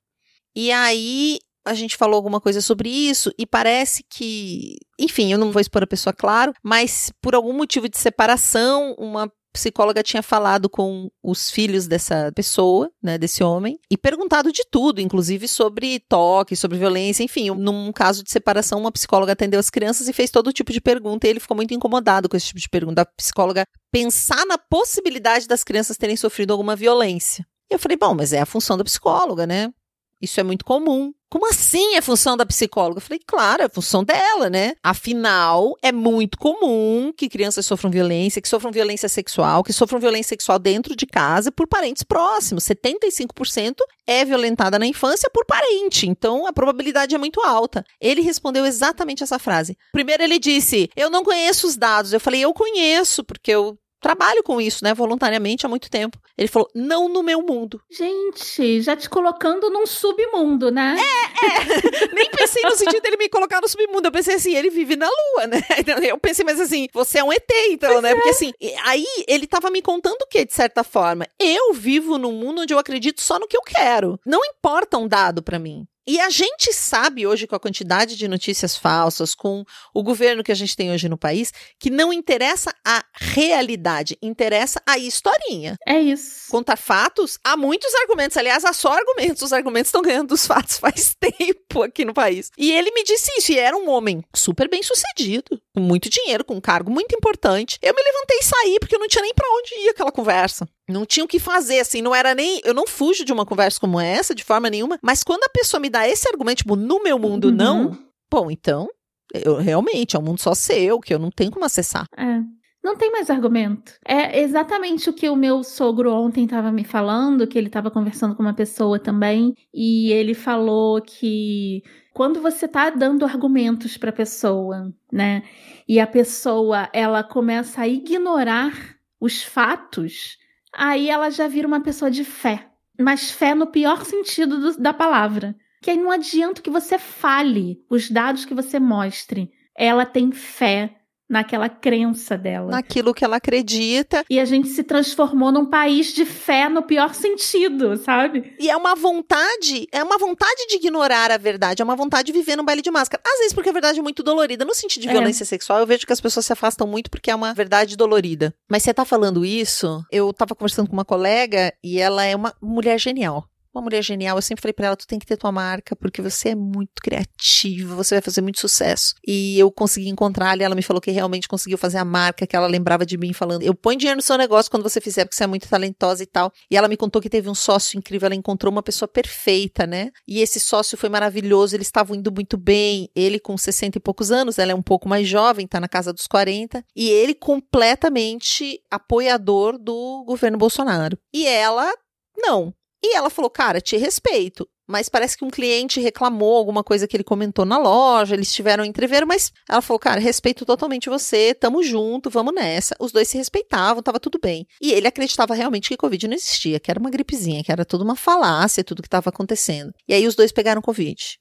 E aí a gente falou alguma coisa sobre isso e parece que, enfim, eu não vou expor a pessoa claro, mas por algum motivo de separação, uma psicóloga tinha falado com os filhos dessa pessoa, né, desse homem, e perguntado de tudo, inclusive sobre toque, sobre violência, enfim, num caso de separação, uma psicóloga atendeu as crianças e fez todo tipo de pergunta, e ele ficou muito incomodado com esse tipo de pergunta. A psicóloga pensar na possibilidade das crianças terem sofrido alguma violência. E eu falei, bom, mas é a função da psicóloga, né? Isso é muito comum. Como assim é função da psicóloga? Eu falei, claro, é função dela, né? Afinal, é muito comum que crianças sofram violência, que sofram violência sexual, que sofram violência sexual dentro de casa por parentes próximos. 75% é violentada na infância por parente, então a probabilidade é muito alta. Ele respondeu exatamente essa frase. Primeiro ele disse: "Eu não conheço os dados". Eu falei: "Eu conheço, porque eu trabalho com isso, né, voluntariamente há muito tempo. Ele falou: "Não no meu mundo". Gente, já te colocando num submundo, né? É, é. Nem pensei no sentido dele me colocar no submundo. Eu pensei assim, ele vive na lua, né? Eu pensei mas assim, você é um ET então, pois né? É. Porque assim, aí ele tava me contando o que de certa forma? Eu vivo num mundo onde eu acredito só no que eu quero. Não importa um dado para mim. E a gente sabe hoje, com a quantidade de notícias falsas, com o governo que a gente tem hoje no país, que não interessa a realidade, interessa a historinha. É isso. Contar fatos, há muitos argumentos. Aliás, há só argumentos. Os argumentos estão ganhando dos fatos faz tempo. aqui no país. E ele me disse isso, e era um homem super bem sucedido, com muito dinheiro, com um cargo muito importante. Eu me levantei e saí, porque eu não tinha nem para onde ir aquela conversa. Não tinha o que fazer, assim, não era nem. Eu não fujo de uma conversa como essa, de forma nenhuma, mas quando a pessoa me dá esse argumento, tipo, no meu mundo Uhum. não, bom, então, eu realmente, é um mundo só seu, que eu não tenho como acessar. É. Não tem mais argumento. É exatamente o que o meu sogro ontem estava me falando, que ele estava conversando com uma pessoa também, e ele falou que quando você tá dando argumentos para a pessoa, né, e a pessoa ela começa a ignorar os fatos, aí ela já vira uma pessoa de fé, mas fé no pior sentido do- da palavra. Que aí não adianta que você fale os dados que você mostre. Ela tem fé naquela crença dela. Naquilo que ela acredita. E a gente se transformou num país de fé no pior sentido, sabe? E é uma vontade, é uma vontade de ignorar a verdade, é uma vontade de viver num baile de máscara. Às vezes porque a verdade é muito dolorida. No sentido de É. violência sexual, eu vejo que as pessoas se afastam muito porque é uma verdade dolorida. Mas você tá falando isso, eu tava conversando com uma colega e ela é uma mulher genial. Uma mulher genial, eu sempre falei pra ela, tu tem que ter tua marca, porque você é muito criativa, você vai fazer muito sucesso. E eu consegui encontrar ela, ela me falou que realmente conseguiu fazer a marca, que ela lembrava de mim falando, eu ponho dinheiro no seu negócio quando você fizer, porque você é muito talentosa e tal. E ela me contou que teve um sócio incrível, ela encontrou uma pessoa perfeita, né? E esse sócio foi maravilhoso, eles estavam indo muito bem, ele com 60 e poucos anos, ela é um pouco mais jovem, tá na casa dos 40, e ele completamente apoiador do governo Bolsonaro. E ela, não. E ela falou, cara, te respeito. Mas parece que um cliente reclamou alguma coisa que ele comentou na loja, eles tiveram entrever, mas ela falou, cara, respeito totalmente você, tamo junto, vamos nessa. Os dois se respeitavam, tava tudo bem. E ele acreditava realmente que Covid não existia, que era uma gripezinha, que era tudo uma falácia, tudo que tava acontecendo. E aí os dois pegaram Covid.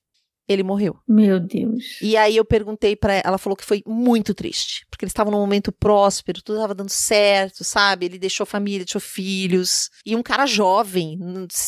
Ele morreu. Meu Deus. E aí eu perguntei pra ela, ela falou que foi muito triste, porque eles estavam num momento próspero, tudo estava dando certo, sabe? Ele deixou família, deixou filhos, e um cara jovem,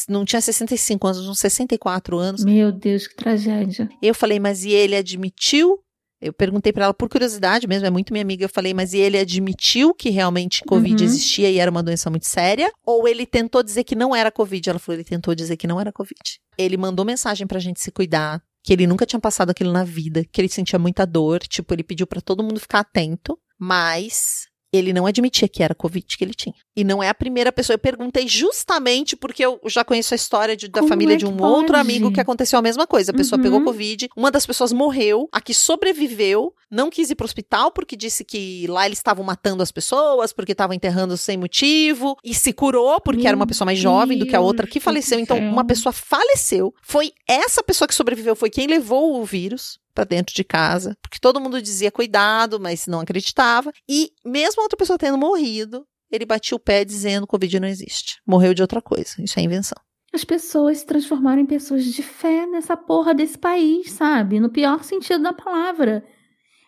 não, tinha 65 anos, uns 64 anos. Meu Deus, que tragédia. Eu falei, mas e ele admitiu? Eu perguntei pra ela por curiosidade mesmo, é muito minha amiga. Eu falei, mas e ele admitiu que realmente Covid Uhum. existia e era uma doença muito séria? Ou ele tentou dizer que não era Covid? Ela falou, ele tentou dizer que não era Covid. Ele mandou mensagem pra gente se cuidar, que ele nunca tinha passado aquilo na vida, que ele sentia muita dor. Tipo, ele pediu pra todo mundo ficar atento, mas ele não admitia que era Covid que ele tinha. E não é a primeira pessoa. Eu perguntei justamente porque eu já conheço a história de- da Como família é de um outro pode? amigo que aconteceu a mesma coisa. A pessoa Uhum. pegou Covid, uma das pessoas morreu, a que sobreviveu, não quis ir pro hospital porque disse que lá eles estavam matando as pessoas, porque estavam enterrando sem motivo, e se curou porque Meu era uma pessoa mais jovem do que a outra Deus que faleceu. Então, uma pessoa faleceu. Foi essa pessoa que sobreviveu, foi quem levou o vírus pra dentro de casa, porque todo mundo dizia cuidado, mas não acreditava. E mesmo outra pessoa tendo morrido, ele batia o pé dizendo Covid não existe. Morreu de outra coisa. Isso é invenção. As pessoas se transformaram em pessoas de fé nessa porra desse país, sabe? No pior sentido da palavra.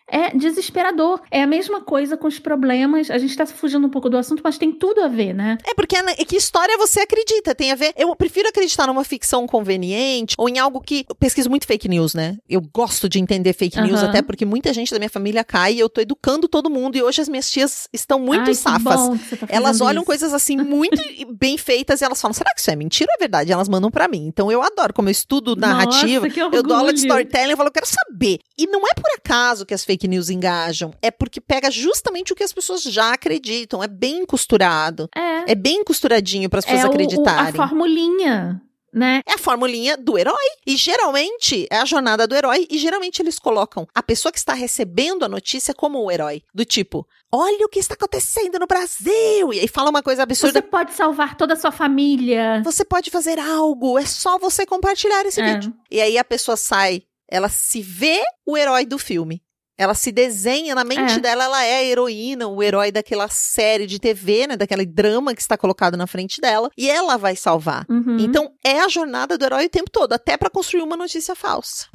É desesperador. É a mesma coisa com os problemas. A gente tá fugindo um pouco do assunto, mas tem tudo a ver, né? É porque é é que história você acredita, tem a ver. Eu prefiro acreditar numa ficção conveniente ou em algo que eu pesquiso muito fake news, né? Eu gosto de entender fake news Aham. até porque muita gente da minha família cai e eu tô educando todo mundo e hoje as minhas tias estão muito Ai, safas. tá Elas olham isso. coisas assim muito bem feitas e elas falam: será que isso é mentira ou é verdade? E elas mandam pra mim. Então eu adoro, como eu estudo narrativa, Nossa, que eu dou aula de storytelling, eu falo, eu quero saber. E não é por acaso que as fake news engajam, é porque pega justamente o que as pessoas já acreditam. É bem costurado. É. É bem costuradinho para as pessoas é o- acreditarem. a formulinha, né? É a formulinha do herói. E geralmente é a jornada do herói. E geralmente eles colocam a pessoa que está recebendo a notícia como o herói. Do tipo, olha o que está acontecendo no Brasil. E aí fala uma coisa absurda. Você pode salvar toda a sua família. Você pode fazer algo, é só você compartilhar esse É. vídeo. E aí a pessoa sai, ela se vê o herói do filme. Ela se desenha na mente É. dela, ela é a heroína, o herói daquela série de TV, né? Daquele drama que está colocado na frente dela. E ela vai salvar. Uhum. Então, é a jornada do herói o tempo todo, até para construir uma notícia falsa.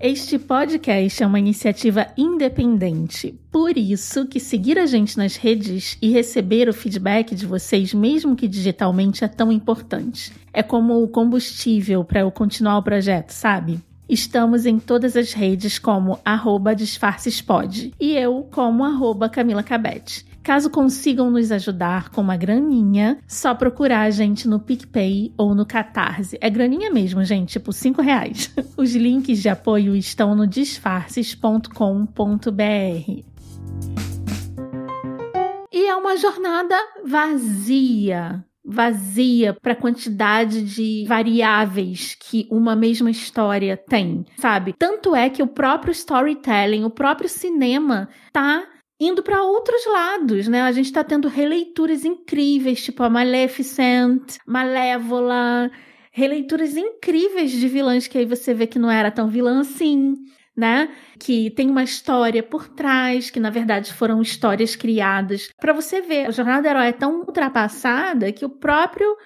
Este podcast é uma iniciativa independente. Por isso que seguir a gente nas redes e receber o feedback de vocês, mesmo que digitalmente, é tão importante. É como o combustível para eu continuar o projeto, sabe? Estamos em todas as redes como arroba disfarcespod e eu como arroba Camila Cabete. Caso consigam nos ajudar com uma graninha, só procurar a gente no PicPay ou no Catarse. É graninha mesmo, gente, tipo 5 reais. Os links de apoio estão no disfarces.com.br. E é uma jornada vazia vazia para a quantidade de variáveis que uma mesma história tem, sabe? Tanto é que o próprio storytelling, o próprio cinema tá indo para outros lados, né? A gente está tendo releituras incríveis, tipo a Maleficent, Malévola, releituras incríveis de vilãs que aí você vê que não era tão vilã assim né? Que tem uma história por trás, que na verdade foram histórias criadas. Para você ver, a jornada do herói é tão ultrapassada que o próprio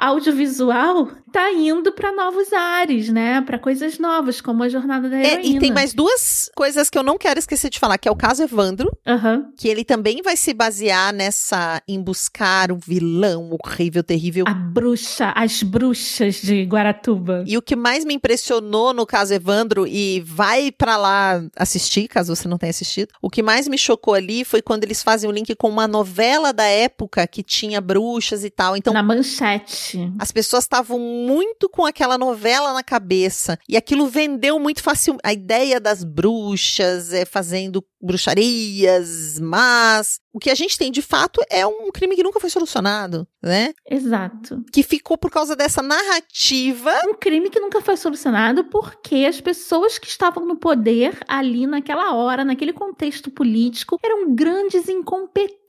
audiovisual tá indo para novos ares, né? Para coisas novas, como a jornada da heroína. É, e tem mais duas coisas que eu não quero esquecer de falar, que é o caso Evandro, uhum. que ele também vai se basear nessa em buscar o vilão horrível, terrível. A bruxa, as bruxas de Guaratuba. E o que mais me impressionou no caso Evandro e vai para lá assistir, caso você não tenha assistido. O que mais me chocou ali foi quando eles fazem o link com uma novela da época que tinha bruxas e tal. Então na manchete as pessoas estavam muito com aquela novela na cabeça. E aquilo vendeu muito fácil. A ideia das bruxas, é, fazendo bruxarias, mas o que a gente tem de fato é um crime que nunca foi solucionado, né? Exato. Que ficou por causa dessa narrativa. Um crime que nunca foi solucionado porque as pessoas que estavam no poder ali naquela hora, naquele contexto político, eram grandes incompetentes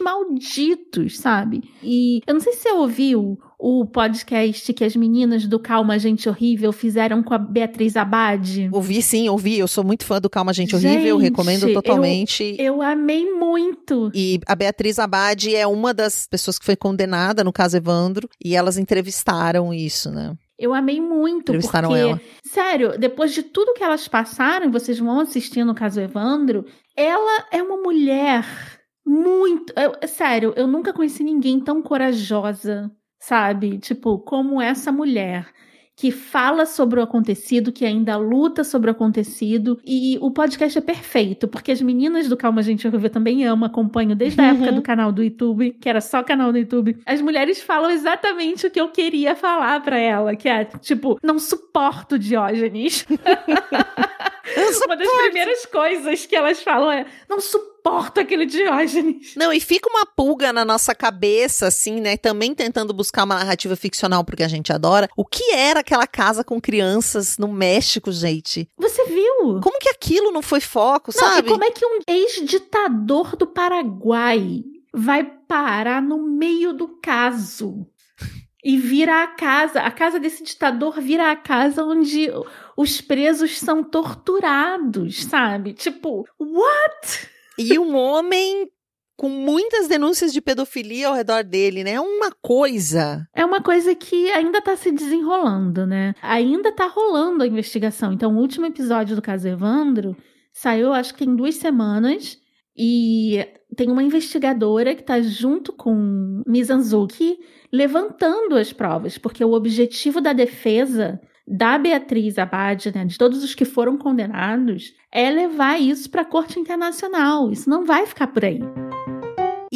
malditos, sabe? E eu não sei se você ouviu o podcast que as meninas do Calma Gente Horrível fizeram com a Beatriz Abade. Ouvi sim, ouvi. Eu sou muito fã do Calma Gente, Gente Horrível, recomendo totalmente. Eu, eu, amei muito. E a Beatriz Abade é uma das pessoas que foi condenada no caso Evandro, e elas entrevistaram isso, né? Eu amei muito, Entrevistaram porque, ela. sério, depois de tudo que elas passaram, vocês vão assistir no caso Evandro, ela é uma mulher muito. Eu, sério, eu nunca conheci ninguém tão corajosa sabe? Tipo, como essa mulher que fala sobre o acontecido, que ainda luta sobre o acontecido. E o podcast é perfeito, porque as meninas do Calma Gente Horrível também amam, acompanho desde a época uhum. do canal do YouTube, que era só canal do YouTube. As mulheres falam exatamente o que eu queria falar para ela, que é tipo, não suporto Diógenes. Uma das primeiras coisas que elas falam é: não suporto aquele Diógenes. Não, e fica uma pulga na nossa cabeça, assim, né? Também tentando buscar uma narrativa ficcional, porque a gente adora. O que era aquela casa com crianças no México, gente? Você viu? Como que aquilo não foi foco, não, sabe? E como é que um ex-ditador do Paraguai vai parar no meio do caso? e vira a casa, a casa desse ditador vira a casa onde os presos são torturados, sabe? Tipo, what? E um homem com muitas denúncias de pedofilia ao redor dele, né? É uma coisa. É uma coisa que ainda tá se desenrolando, né? Ainda tá rolando a investigação. Então, o último episódio do caso Evandro saiu, acho que tem duas semanas. E tem uma investigadora que está junto com Mizanzuki levantando as provas, porque o objetivo da defesa da Beatriz Abad, né, de todos os que foram condenados, é levar isso para a Corte Internacional. Isso não vai ficar por aí.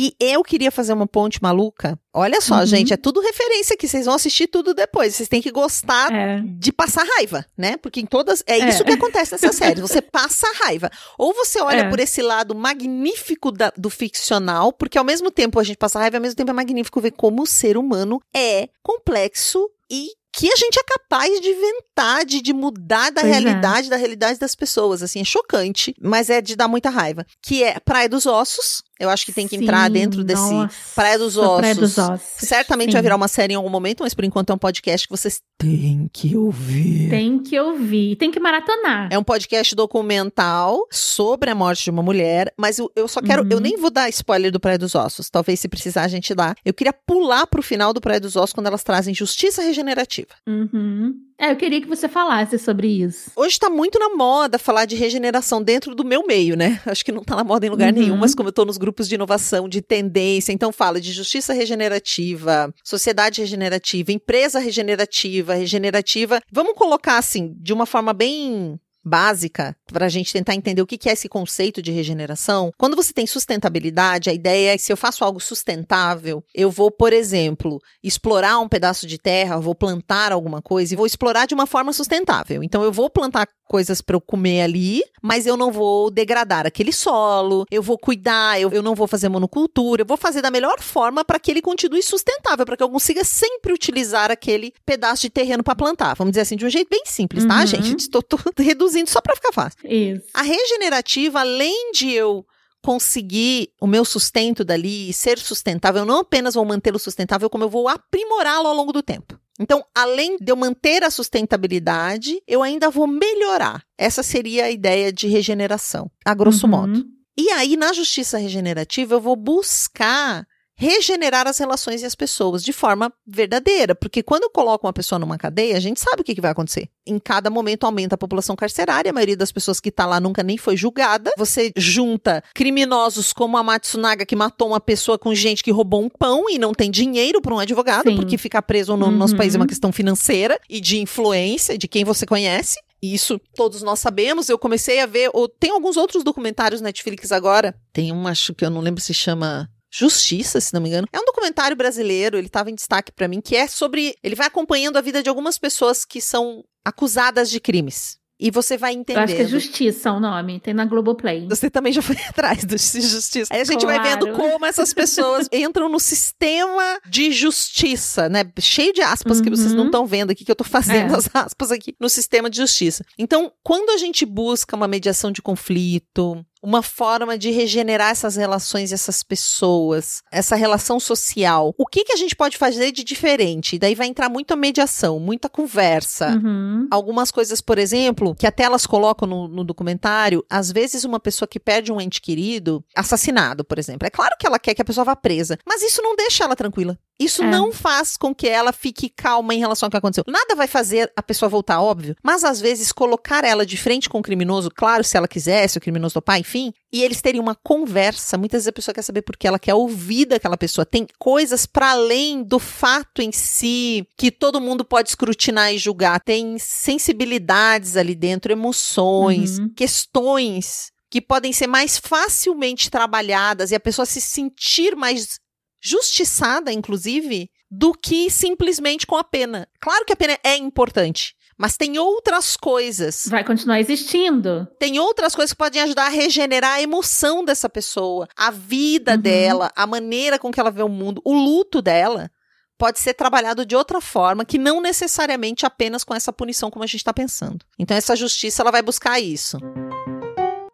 E eu queria fazer uma ponte maluca. Olha só, uhum. gente, é tudo referência aqui. Vocês vão assistir tudo depois. Vocês têm que gostar é. de passar raiva, né? Porque em todas. É, é. isso que acontece nessa série. Você passa raiva. Ou você olha é. por esse lado magnífico da, do ficcional, porque ao mesmo tempo a gente passa raiva, ao mesmo tempo é magnífico ver como o ser humano é complexo e que a gente é capaz de inventar, de, de mudar da pois é. realidade, é. da realidade das pessoas. Assim, é chocante, mas é de dar muita raiva. Que é Praia dos Ossos. Eu acho que tem que Sim, entrar dentro desse nossa, Praia dos Ossos. Praia dos Ossos. Certamente Sim. vai virar uma série em algum momento, mas por enquanto é um podcast que vocês têm que ouvir. Tem que ouvir, tem que maratonar. É um podcast documental sobre a morte de uma mulher, mas eu, eu só quero, uhum. eu nem vou dar spoiler do Praia dos Ossos, talvez se precisar a gente dá. Eu queria pular pro final do Praia dos Ossos quando elas trazem justiça regenerativa. Uhum. É, eu queria que você falasse sobre isso. Hoje tá muito na moda falar de regeneração dentro do meu meio, né? Acho que não tá na moda em lugar uhum. nenhum, mas como eu tô nos grupos de inovação, de tendência, então fala de justiça regenerativa, sociedade regenerativa, empresa regenerativa, regenerativa. Vamos colocar assim, de uma forma bem básica para a gente tentar entender o que é esse conceito de regeneração. Quando você tem sustentabilidade, a ideia é se eu faço algo sustentável, eu vou, por exemplo, explorar um pedaço de terra, vou plantar alguma coisa e vou explorar de uma forma sustentável. Então eu vou plantar coisas para eu comer ali, mas eu não vou degradar aquele solo, eu vou cuidar, eu, eu não vou fazer monocultura, eu vou fazer da melhor forma para que ele continue sustentável, para que eu consiga sempre utilizar aquele pedaço de terreno para plantar. Vamos dizer assim, de um jeito bem simples, tá, uhum. gente? Estou reduzindo só para ficar fácil. Isso. A regenerativa, além de eu conseguir o meu sustento dali e ser sustentável, eu não apenas vou mantê-lo sustentável, como eu vou aprimorá-lo ao longo do tempo. Então, além de eu manter a sustentabilidade, eu ainda vou melhorar. Essa seria a ideia de regeneração, a grosso uhum. modo. E aí, na justiça regenerativa, eu vou buscar regenerar as relações e as pessoas de forma verdadeira. Porque quando eu coloco uma pessoa numa cadeia, a gente sabe o que, que vai acontecer. Em cada momento aumenta a população carcerária, a maioria das pessoas que está lá nunca nem foi julgada. Você junta criminosos como a Matsunaga, que matou uma pessoa com gente que roubou um pão e não tem dinheiro para um advogado, Sim. porque ficar preso no uhum. nosso país é uma questão financeira e de influência de quem você conhece. Isso todos nós sabemos. Eu comecei a ver. Ou, tem alguns outros documentários Netflix agora. Tem um, acho que eu não lembro se chama Justiça, se não me engano. É um documentário brasileiro, ele estava em destaque para mim, que é sobre. Ele vai acompanhando a vida de algumas pessoas que são acusadas de crimes. E você vai entender. Acho que é Justiça o nome, tem na Globoplay. Você também já foi atrás do Justiça. Aí a gente claro. vai vendo como essas pessoas entram no sistema de justiça, né? Cheio de aspas uhum. que vocês não estão uhum. vendo aqui, que eu tô fazendo é. as aspas aqui, no sistema de justiça. Então, quando a gente busca uma mediação de conflito, uma forma de regenerar essas relações e essas pessoas, essa relação social. O que, que a gente pode fazer de diferente? E daí vai entrar muita mediação, muita conversa. Uhum. Algumas coisas, por exemplo, que até elas colocam no, no, documentário, às vezes uma pessoa que perde um ente querido, assassinado, por exemplo. É claro que ela quer que a pessoa vá presa, mas isso não deixa ela tranquila. Isso é. não faz com que ela fique calma em relação ao que aconteceu. Nada vai fazer a pessoa voltar, óbvio, mas às vezes colocar ela de frente com o criminoso, claro, se ela quisesse, o criminoso topar, enfim, e eles terem uma conversa. Muitas vezes a pessoa quer saber porque ela quer ouvir daquela pessoa. Tem coisas para além do fato em si que todo mundo pode escrutinar e julgar. Tem sensibilidades ali dentro, emoções, uhum. questões que podem ser mais facilmente trabalhadas e a pessoa se sentir mais justiçada, inclusive, do que simplesmente com a pena. Claro que a pena é importante, mas tem outras coisas. Vai continuar existindo. Tem outras coisas que podem ajudar a regenerar a emoção dessa pessoa, a vida uhum. dela, a maneira com que ela vê o mundo, o luto dela. Pode ser trabalhado de outra forma, que não necessariamente apenas com essa punição como a gente está pensando. Então, essa justiça ela vai buscar isso.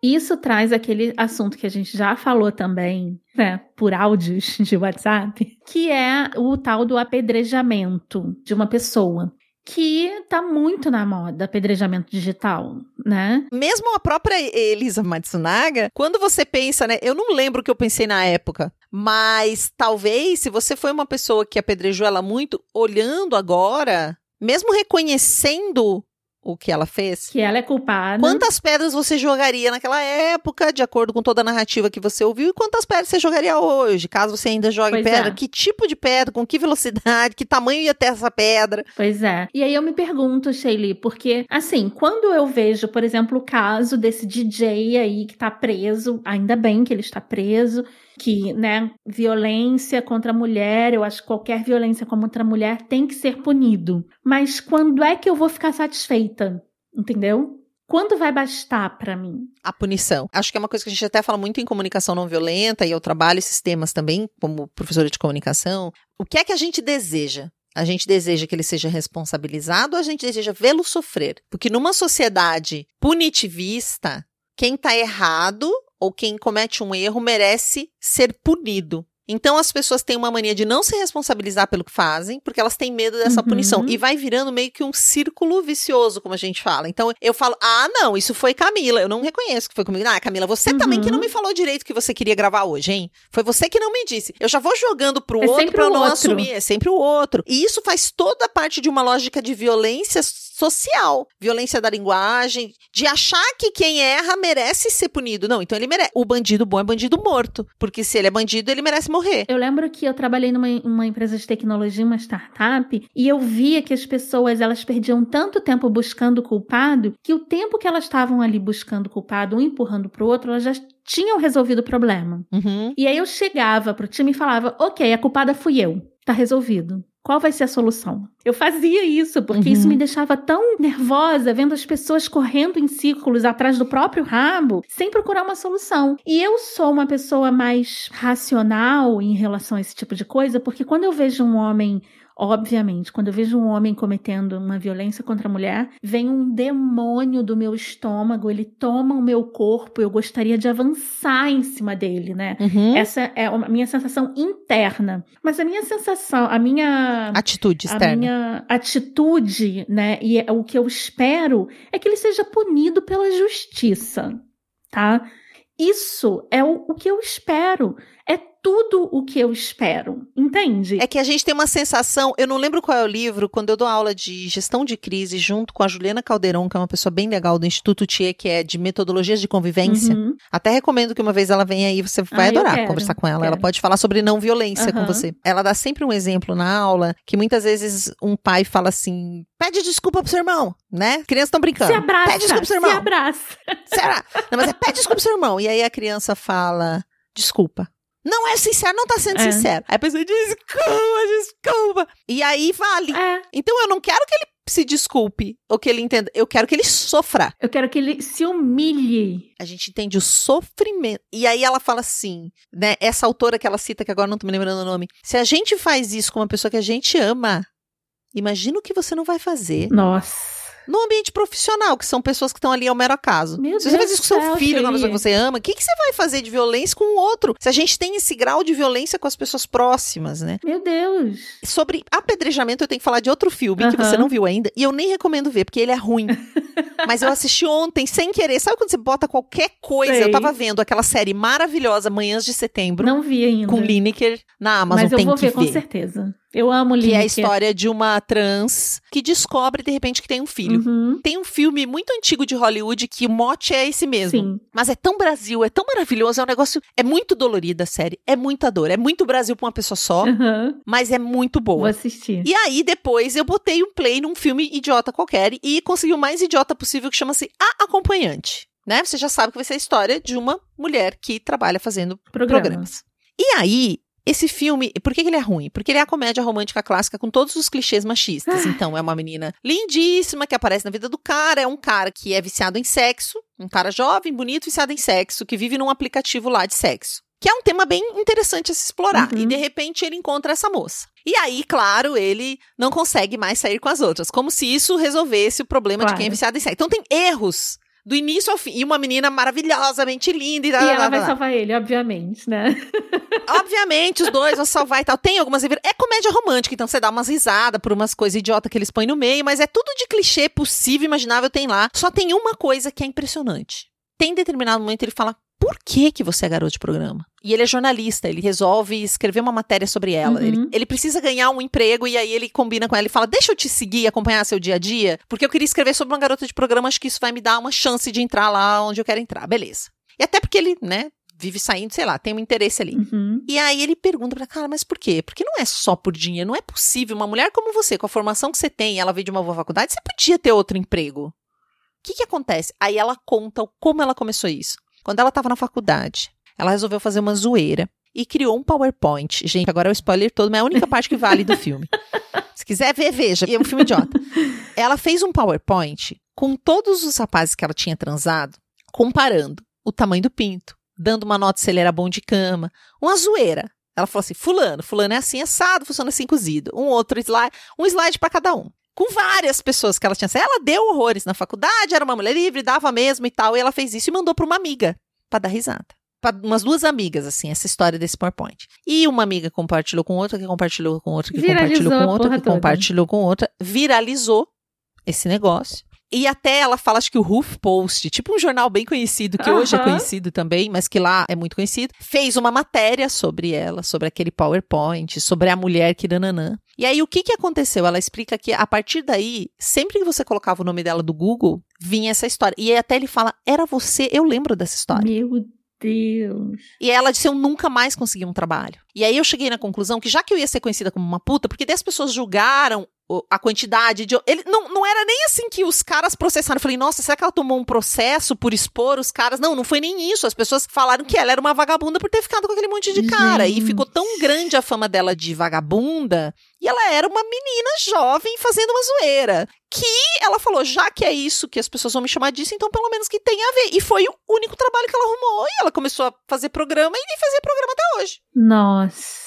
Isso traz aquele assunto que a gente já falou também, né, por áudios de WhatsApp, que é o tal do apedrejamento de uma pessoa que tá muito na moda, apedrejamento digital, né? Mesmo a própria Elisa Matsunaga, quando você pensa, né? Eu não lembro o que eu pensei na época, mas talvez se você foi uma pessoa que apedrejou ela muito, olhando agora, mesmo reconhecendo o que ela fez. Que ela é culpada. Quantas pedras você jogaria naquela época, de acordo com toda a narrativa que você ouviu, e quantas pedras você jogaria hoje, caso você ainda jogue pois pedra? É. Que tipo de pedra, com que velocidade, que tamanho ia ter essa pedra? Pois é. E aí eu me pergunto, Shelly, porque, assim, quando eu vejo, por exemplo, o caso desse DJ aí que tá preso, ainda bem que ele está preso, que, né, violência contra a mulher, eu acho que qualquer violência contra a mulher tem que ser punido. Mas quando é que eu vou ficar satisfeita? Entendeu? Quando vai bastar para mim? A punição. Acho que é uma coisa que a gente até fala muito em comunicação não violenta e eu trabalho esses temas também como professora de comunicação. O que é que a gente deseja? A gente deseja que ele seja responsabilizado ou a gente deseja vê-lo sofrer? Porque numa sociedade punitivista, quem tá errado ou quem comete um erro merece ser punido. Então as pessoas têm uma mania de não se responsabilizar pelo que fazem, porque elas têm medo dessa uhum. punição. E vai virando meio que um círculo vicioso, como a gente fala. Então eu falo: ah, não, isso foi Camila. Eu não reconheço que foi comigo. Ah, Camila, você uhum. também que não me falou direito que você queria gravar hoje, hein? Foi você que não me disse. Eu já vou jogando pro é outro pra eu não outro. assumir. É sempre o outro. E isso faz toda parte de uma lógica de violência social, violência da linguagem, de achar que quem erra merece ser punido. Não, então ele merece. O bandido bom é bandido morto, porque se ele é bandido, ele merece morrer. Eu lembro que eu trabalhei numa uma empresa de tecnologia, uma startup, e eu via que as pessoas elas perdiam tanto tempo buscando culpado que o tempo que elas estavam ali buscando culpado, um empurrando pro outro, elas já tinham resolvido o problema. Uhum. E aí eu chegava pro time e falava: Ok, a culpada fui eu. Tá resolvido. Qual vai ser a solução? Eu fazia isso, porque Uhum. isso me deixava tão nervosa, vendo as pessoas correndo em círculos atrás do próprio rabo, sem procurar uma solução. E eu sou uma pessoa mais racional em relação a esse tipo de coisa, porque quando eu vejo um homem Obviamente, quando eu vejo um homem cometendo uma violência contra a mulher, vem um demônio do meu estômago, ele toma o meu corpo, eu gostaria de avançar em cima dele, né? Uhum. Essa é a minha sensação interna. Mas a minha sensação, a minha Atitude a externa. minha atitude, né, e é- o que eu espero é que ele seja punido pela justiça, tá? Isso é o, o que eu espero. É tudo o que eu espero, entende? É que a gente tem uma sensação, eu não lembro qual é o livro, quando eu dou aula de gestão de crise junto com a Juliana Caldeirão, que é uma pessoa bem legal do Instituto Tietê, que é de metodologias de convivência. Uhum. Até recomendo que uma vez ela venha aí, você vai Ah, adorar conversar com ela. Ela quero. pode falar sobre não violência com Aham. você. Ela dá sempre um exemplo na aula que muitas vezes um pai fala assim: pede desculpa pro seu irmão, né? Crianças estão brincando. Se abraça, Pede desculpa pro seu se irmão. abraça. Será? Não, mas é pede desculpa pro seu irmão. E aí a criança fala: desculpa. Não é sincero, não tá sendo É. sincero. Aí a pessoa desculpa, desculpa. E aí vale. É, Então eu não quero que ele se desculpe ou que ele entenda. Eu quero que ele sofra. eu quero que ele se humilhe. A gente entende o sofrimento. E aí ela fala assim, né? Essa autora que ela cita, que agora não tô me lembrando o nome. Se a gente faz isso com uma pessoa que a gente ama, imagina o que você não vai fazer Nossa. No ambiente profissional, que são pessoas que estão ali ao mero acaso. Meu Se você Deus faz isso com seu filho, com uma pessoa que você ama, o que, que você vai fazer de violência com o outro? Se a gente tem esse grau de violência com as pessoas próximas, né? Meu Deus. Sobre apedrejamento, eu tenho que falar de outro filme que você não viu ainda, e eu nem recomendo ver, porque ele é ruim. Mas eu assisti ontem, sem querer. Sabe quando você bota qualquer coisa? Sei. Eu tava vendo aquela série maravilhosa, Manhãs de Setembro, Não vi ainda. com Lineker na Amazon. Mas eu tem vou que ver, com certeza. Eu amo Que é a Lineker. história de uma trans que descobre, de repente, que tem um filho. Uhum. Tem um filme muito antigo de Hollywood que o mote é esse mesmo. Sim. Mas é tão Brasil, é tão maravilhoso, é um negócio. É muito dolorido a série, é muita dor. É muito Brasil pra uma pessoa só, Uhum. mas é muito Vou boa. assistir. E aí, depois, eu botei um play num filme idiota qualquer e consegui o mais idiota possível, que chama-se A Acompanhante. Né? Você já sabe que vai ser a história de uma mulher que trabalha fazendo Programa. programas. E aí, esse filme, por que, que ele é ruim? Porque ele é a comédia romântica clássica com todos os clichês machistas. Então, é uma menina lindíssima que aparece na vida do cara, é um cara que é viciado em sexo, um cara jovem, bonito, viciado em sexo, que vive num aplicativo lá de sexo. Que é um tema bem interessante a se explorar. Uhum. E de repente ele encontra essa moça. E aí, claro, ele não consegue mais sair com as outras. Como se isso resolvesse o problema de Claro. quem é viciado em sexo. Então tem erros do início ao fim. E uma menina maravilhosamente linda e tal. E ela tal, vai tal. salvar ele, obviamente, né? Obviamente, os dois vão salvar e tal. Tem algumas. É comédia romântica, então você dá umas risadas por umas coisas idiotas que eles põem no meio, mas é tudo de clichê possível, imaginável, tem lá. Só tem uma coisa que é impressionante. Tem determinado momento ele fala. Por que, que você é garoto de programa? E ele é jornalista, ele resolve escrever uma matéria sobre ela. Uhum. Ele, ele precisa ganhar um emprego e aí ele combina com ela e fala: Deixa eu te seguir e acompanhar seu dia a dia, porque eu queria escrever sobre uma garota de programa, acho que isso vai me dar uma chance de entrar lá onde eu quero entrar. Beleza. E até porque ele, né, vive saindo, sei lá, tem um interesse ali. Uhum. E aí ele pergunta pra cara, mas por quê? Porque não é só por dinheiro, não é possível. Uma mulher como você, com a formação que você tem, ela veio de uma boa faculdade, você podia ter outro emprego. O que que acontece? Aí ela conta como ela começou isso. Quando ela tava na faculdade, ela resolveu fazer uma zoeira e criou um PowerPoint. Gente, agora é o spoiler todo, mas é a única parte que vale do filme. Se quiser ver, veja. É um filme idiota. Ela fez um PowerPoint com todos os rapazes que ela tinha transado, comparando o tamanho do pinto, dando uma nota se ele era bom de cama, uma zoeira. Ela falou assim: Fulano, Fulano é assim assado, funciona assim cozido. Um outro slide, um slide para cada um. Com várias pessoas que ela tinha. Ela deu horrores na faculdade, era uma mulher livre, dava mesmo e tal. E ela fez isso e mandou para uma amiga para dar risada. Para umas duas amigas, assim, essa história desse PowerPoint. E uma amiga compartilhou com outra, que compartilhou com outra, que Viralizou compartilhou com outra, que toda. compartilhou com outra. Viralizou esse negócio. E até ela fala, acho que o Roof Post, tipo um jornal bem conhecido, que hoje é conhecido também, mas que lá é muito conhecido, fez uma matéria sobre ela, sobre aquele PowerPoint, sobre a mulher que nananã. E aí, o que que aconteceu? Ela explica que, a partir daí, sempre que você colocava o nome dela do Google, vinha essa história. E aí até ele fala, era você, eu lembro dessa história. Meu Deus. E ela disse: Eu nunca mais consegui um trabalho. E aí eu cheguei na conclusão que já que eu ia ser conhecida como uma puta, porque daí as pessoas julgaram a quantidade de. Ele, não, não era nem assim que os caras processaram. Eu falei, nossa, será que ela tomou um processo por expor os caras? Não, não foi nem isso. As pessoas falaram que ela era uma vagabunda por ter ficado com aquele monte de cara. Gente. E ficou tão grande a fama dela de vagabunda. E ela era uma menina jovem fazendo uma zoeira. Que ela falou, já que é isso que as pessoas vão me chamar disso, então pelo menos que tenha a ver. E foi o único trabalho que ela arrumou. E ela começou a fazer programa e nem fazia programa até hoje. Nossa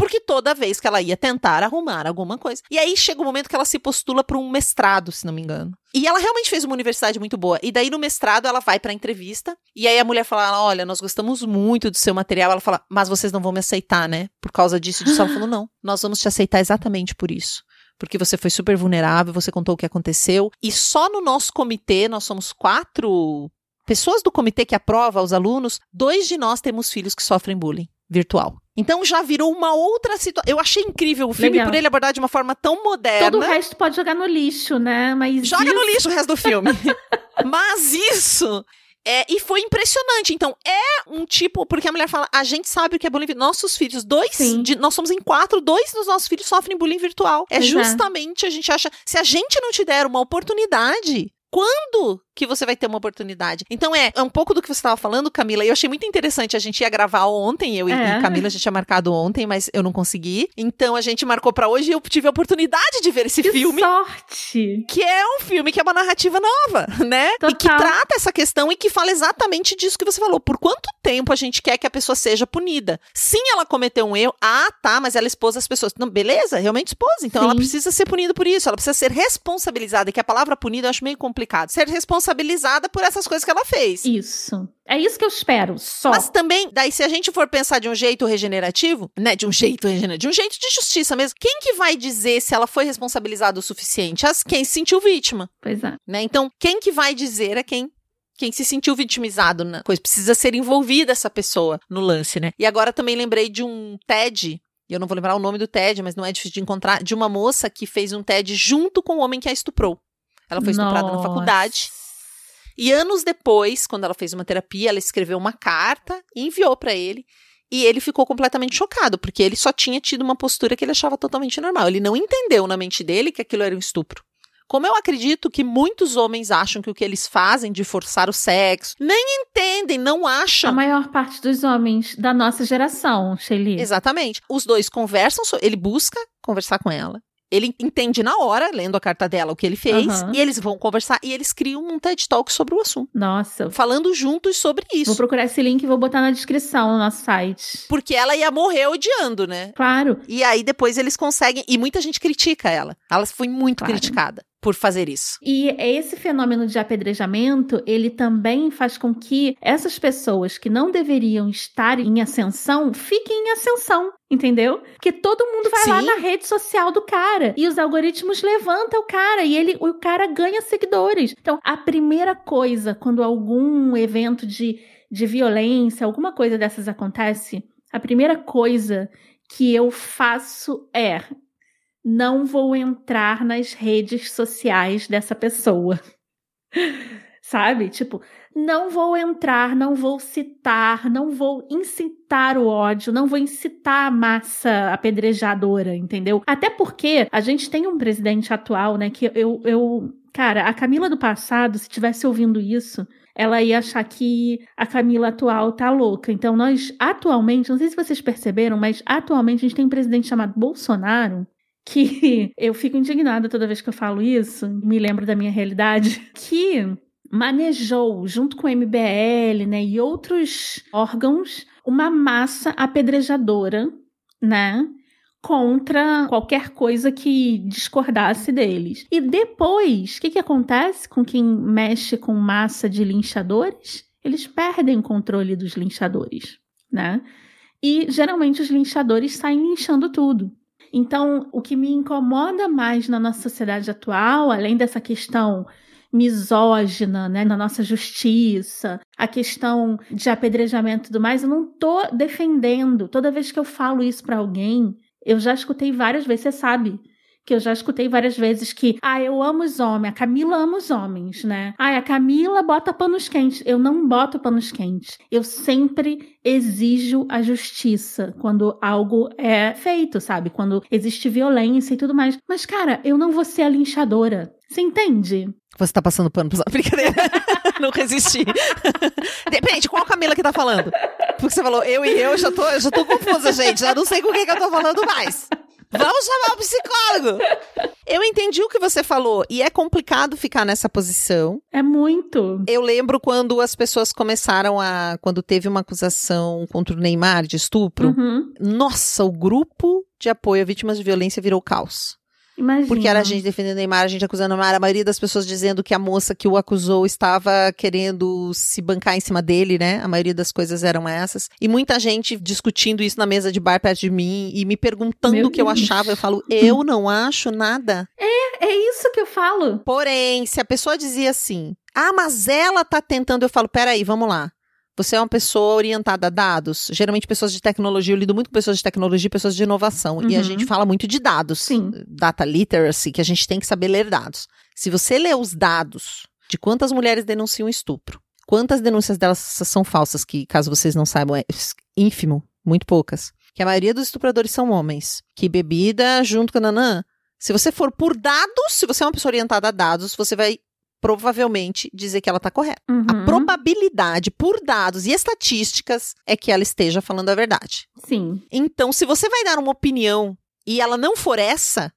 porque toda vez que ela ia tentar arrumar alguma coisa. E aí chega o um momento que ela se postula para um mestrado, se não me engano. E ela realmente fez uma universidade muito boa. E daí no mestrado ela vai pra entrevista. E aí a mulher fala: Olha, nós gostamos muito do seu material. Ela fala: Mas vocês não vão me aceitar, né? Por causa disso. disso. Ela falou: Não, nós vamos te aceitar exatamente por isso. Porque você foi super vulnerável, você contou o que aconteceu. E só no nosso comitê, nós somos quatro pessoas do comitê que aprova os alunos, dois de nós temos filhos que sofrem bullying virtual. Então já virou uma outra situação. Eu achei incrível o filme Legal. por ele abordar de uma forma tão moderna. Todo o resto pode jogar no lixo, né? Mas Joga isso... no lixo o resto do filme. Mas isso é, e foi impressionante. Então, é um tipo. Porque a mulher fala: a gente sabe o que é bullying. Nossos filhos, dois, de, nós somos em quatro, dois dos nossos filhos sofrem bullying virtual. É justamente, a gente acha. Se a gente não te der uma oportunidade, quando que você vai ter uma oportunidade. Então é, é um pouco do que você estava falando, Camila, e eu achei muito interessante. A gente ia gravar ontem, eu é. e Camila, a gente tinha marcado ontem, mas eu não consegui. Então a gente marcou para hoje e eu tive a oportunidade de ver esse que filme. sorte! Que é um filme que é uma narrativa nova, né? Total. E que trata essa questão e que fala exatamente disso que você falou. Por quanto tempo a gente quer que a pessoa seja punida? Sim, ela cometeu um erro. Ah, tá, mas ela expôs as pessoas. Não, beleza, realmente expôs. Então Sim. ela precisa ser punida por isso. Ela precisa ser responsabilizada. E que a palavra punida eu acho meio complicado. Ser responsabilizada responsabilizada por essas coisas que ela fez. Isso. É isso que eu espero, só. Mas também, daí, se a gente for pensar de um jeito regenerativo, né? De um jeito regenerativo, de um jeito de justiça mesmo, quem que vai dizer se ela foi responsabilizada o suficiente? As quem se sentiu vítima. Pois é. Né? Então, quem que vai dizer é quem quem se sentiu vitimizado na coisa. Precisa ser envolvida essa pessoa no lance, né? E agora também lembrei de um TED. Eu não vou lembrar o nome do TED, mas não é difícil de encontrar. De uma moça que fez um TED junto com o homem que a estuprou. Ela foi estuprada Nossa. na faculdade. E anos depois, quando ela fez uma terapia, ela escreveu uma carta e enviou para ele. E ele ficou completamente chocado, porque ele só tinha tido uma postura que ele achava totalmente normal. Ele não entendeu na mente dele que aquilo era um estupro. Como eu acredito que muitos homens acham que o que eles fazem de forçar o sexo, nem entendem, não acham. A maior parte dos homens da nossa geração, Shelly. Exatamente. Os dois conversam, ele busca conversar com ela. Ele entende na hora, lendo a carta dela, o que ele fez, uhum. e eles vão conversar e eles criam um TED Talk sobre o assunto. Nossa. Falando juntos sobre isso. Vou procurar esse link e vou botar na descrição no nosso site. Porque ela ia morrer odiando, né? Claro. E aí depois eles conseguem. E muita gente critica ela. Ela foi muito claro. criticada por fazer isso. E esse fenômeno de apedrejamento, ele também faz com que essas pessoas que não deveriam estar em ascensão fiquem em ascensão, entendeu? Que todo mundo vai Sim. lá na rede social do cara e os algoritmos levantam o cara e ele o cara ganha seguidores. Então, a primeira coisa quando algum evento de de violência, alguma coisa dessas acontece, a primeira coisa que eu faço é não vou entrar nas redes sociais dessa pessoa. Sabe? Tipo, não vou entrar, não vou citar, não vou incitar o ódio, não vou incitar a massa apedrejadora, entendeu? Até porque a gente tem um presidente atual, né, que eu, eu cara, a Camila do passado, se tivesse ouvindo isso, ela ia achar que a Camila atual tá louca. Então, nós atualmente, não sei se vocês perceberam, mas atualmente a gente tem um presidente chamado Bolsonaro que eu fico indignada toda vez que eu falo isso, me lembro da minha realidade, que manejou, junto com o MBL né, e outros órgãos, uma massa apedrejadora, né? Contra qualquer coisa que discordasse deles. E depois, o que, que acontece com quem mexe com massa de linchadores? Eles perdem o controle dos linchadores, né? E geralmente os linchadores saem linchando tudo. Então, o que me incomoda mais na nossa sociedade atual, além dessa questão misógina, né, na nossa justiça, a questão de apedrejamento e tudo mais, eu não tô defendendo. Toda vez que eu falo isso para alguém, eu já escutei várias vezes, você sabe, que eu já escutei várias vezes que, ah, eu amo os homens, a Camila ama os homens, né? Ah, a Camila bota panos quentes. Eu não boto panos quentes. Eu sempre exijo a justiça quando algo é feito, sabe? Quando existe violência e tudo mais. Mas, cara, eu não vou ser a linchadora. Você entende? Você tá passando pano pra brincadeira. não resisti. Depende, qual Camila que tá falando? Porque você falou eu e eu, já tô, já tô confusa, gente. Já não sei com quem que eu tô falando mais. Vamos chamar o psicólogo. Eu entendi o que você falou e é complicado ficar nessa posição. É muito. Eu lembro quando as pessoas começaram a. Quando teve uma acusação contra o Neymar de estupro. Uhum. Nossa, o grupo de apoio a vítimas de violência virou caos. Imagina. Porque era a gente defendendo Neymar, a gente acusando Neymar, a maioria das pessoas dizendo que a moça que o acusou estava querendo se bancar em cima dele, né? A maioria das coisas eram essas. E muita gente discutindo isso na mesa de bar perto de mim e me perguntando Meu o que eu Deus. achava. Eu falo, eu não acho nada. É isso que eu falo. Porém, se a pessoa dizia assim, ah, mas ela tá tentando, eu falo, peraí, vamos lá. Você é uma pessoa orientada a dados. Geralmente, pessoas de tecnologia, eu lido muito com pessoas de tecnologia e pessoas de inovação. E a Uhum. gente fala muito de dados. Sim. Data literacy, que a gente tem que saber ler dados. Se você lê os dados de quantas mulheres denunciam estupro, quantas denúncias delas são falsas, que, caso vocês não saibam, é ínfimo, muito poucas. Que a maioria dos estupradores são homens. Que bebida junto com a nanã. Se você for por dados, se você é uma pessoa orientada a dados, você vai provavelmente dizer que ela está correta. Uhum. A probabilidade por dados e estatísticas é que ela esteja falando a verdade. Sim. Então, se você vai dar uma opinião e ela não for essa,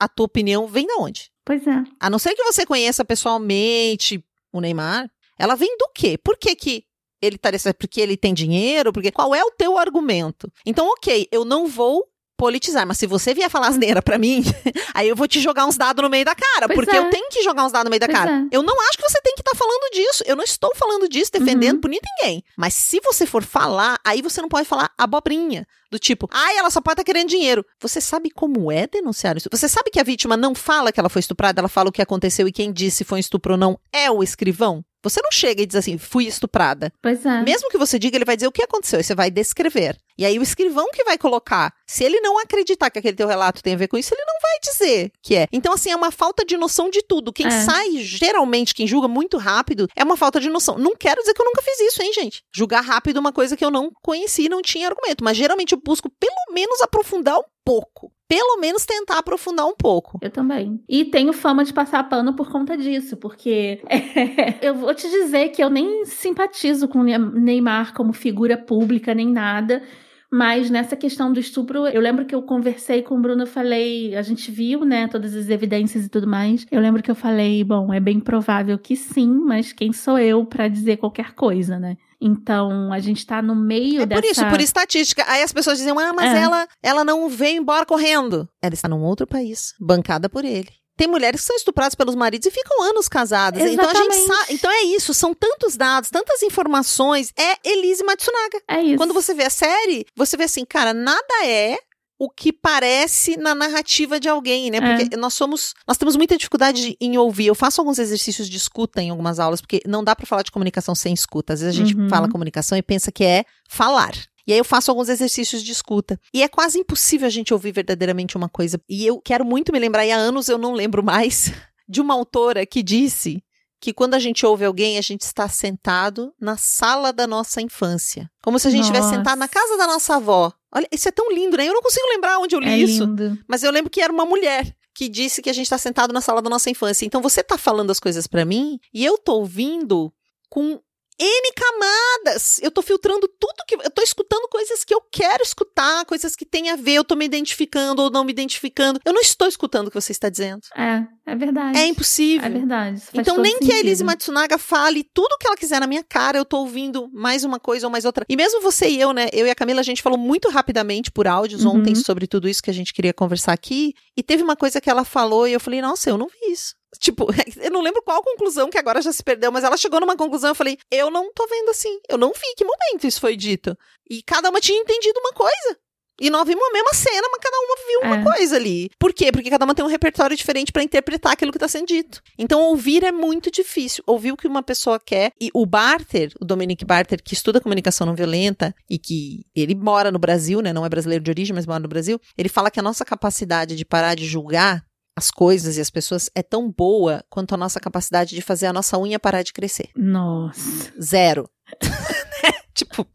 a tua opinião vem da onde? Pois é. A não ser que você conheça pessoalmente o Neymar, ela vem do quê? Por que que ele estaria certo? Porque ele tem dinheiro? Porque qual é o teu argumento? Então, ok, eu não vou politizar, mas se você vier falar asneira pra mim, aí eu vou te jogar uns dados no meio da cara, Pois porque é. eu tenho que jogar uns dados no meio da Pois cara. é. Eu não acho que você tem que estar falando disso. Eu não estou falando disso, defendendo Uhum. por ninguém. Mas se você for falar, aí você não pode falar abobrinha. Do tipo, ai, ela só pode estar querendo dinheiro. Você sabe como é denunciar isso? Você sabe que a vítima não fala que ela foi estuprada, ela fala o que aconteceu e quem disse se foi um estupro ou não é o escrivão? Você não chega e diz assim, fui estuprada. Pois é. Mesmo que você diga, ele vai dizer o que aconteceu, e você vai descrever. E aí o escrivão que vai colocar. Se ele não acreditar que aquele teu relato tem a ver com isso, ele não vai dizer que é. Então, assim, é uma falta de noção de tudo. Quem É. sai, geralmente, quem julga muito rápido, é uma falta de noção. Não quero dizer que eu nunca fiz isso, hein, gente? Julgar rápido uma coisa que eu não conheci e não tinha argumento. Mas geralmente eu busco pelo menos aprofundar um pouco. Pelo menos tentar aprofundar um pouco. Eu também. E tenho fama de passar pano por conta disso, porque eu vou te dizer que eu nem simpatizo com Neymar como figura pública nem nada. Mas nessa questão do estupro, eu lembro que eu conversei com o Bruno, falei, a gente viu, né, todas as evidências e tudo mais. Eu lembro que eu falei, bom, é bem provável que sim, mas quem sou eu pra dizer qualquer coisa, né? Então, a gente tá no meio É dessa por isso, por estatística. Aí as pessoas dizem, ah, mas É. ela, ela não veio embora correndo. Ela está num outro país, bancada por ele. Tem mulheres que são estupradas pelos maridos e ficam anos casadas. Então a gente sabe. Então é isso, são tantos dados, tantas informações. É Elise Matsunaga. É isso. Quando você vê a série, você vê assim, cara, nada é o que parece na narrativa de alguém, né? É. Porque nós somos, nós temos muita dificuldade em ouvir. Eu faço alguns exercícios de escuta em algumas aulas, porque não dá pra falar de comunicação sem escuta. Às vezes a gente Uhum. fala comunicação e pensa que é falar. E aí eu faço alguns exercícios de escuta. E é quase impossível a gente ouvir verdadeiramente uma coisa. E eu quero muito me lembrar, e há anos eu não lembro mais, de uma autora que disse que quando a gente ouve alguém, a gente está sentado na sala da nossa infância. Como se a gente estivesse sentado na casa da nossa avó. Olha, isso é tão lindo, né? Eu não consigo lembrar onde eu li é isso. lindo. Mas eu lembro que era uma mulher que disse que a gente está sentado na sala da nossa infância. Então você tá falando as coisas pra mim e eu tô ouvindo com N camadas. Eu tô filtrando tudo que. Eu tô escutando coisas que eu quero escutar, coisas que têm a ver, eu tô me identificando ou não me identificando. Eu não estou escutando o que você está dizendo. É, é verdade. É impossível. É verdade. Então, nem que a Elise sentido. Matsunaga fale tudo o que ela quiser na minha cara, eu tô ouvindo mais uma coisa ou mais outra. E mesmo você e eu, né? Eu e a Camila, a gente falou muito rapidamente por áudios Uhum. ontem sobre tudo isso que a gente queria conversar aqui. E teve uma coisa que ela falou e eu falei, nossa, eu não vi isso. Tipo, eu não lembro qual conclusão que agora já se perdeu, mas ela chegou numa conclusão. Eu falei, eu não tô vendo assim. Eu não vi que momento isso foi dito. E cada uma tinha entendido uma coisa. E nós vimos a mesma cena, mas cada uma viu uma É. coisa ali. Por quê? Porque cada uma tem um repertório diferente pra interpretar aquilo que tá sendo dito. Então, ouvir é muito difícil. Ouvir o que uma pessoa quer. E o Barter, o Dominic Barter, que estuda comunicação não violenta e que ele mora no Brasil, né? Não é brasileiro de origem, mas mora no Brasil. Ele fala que a nossa capacidade de parar de julgar as coisas e as pessoas é tão boa quanto a nossa capacidade de fazer a nossa unha parar de crescer. Nossa. Zero. tipo,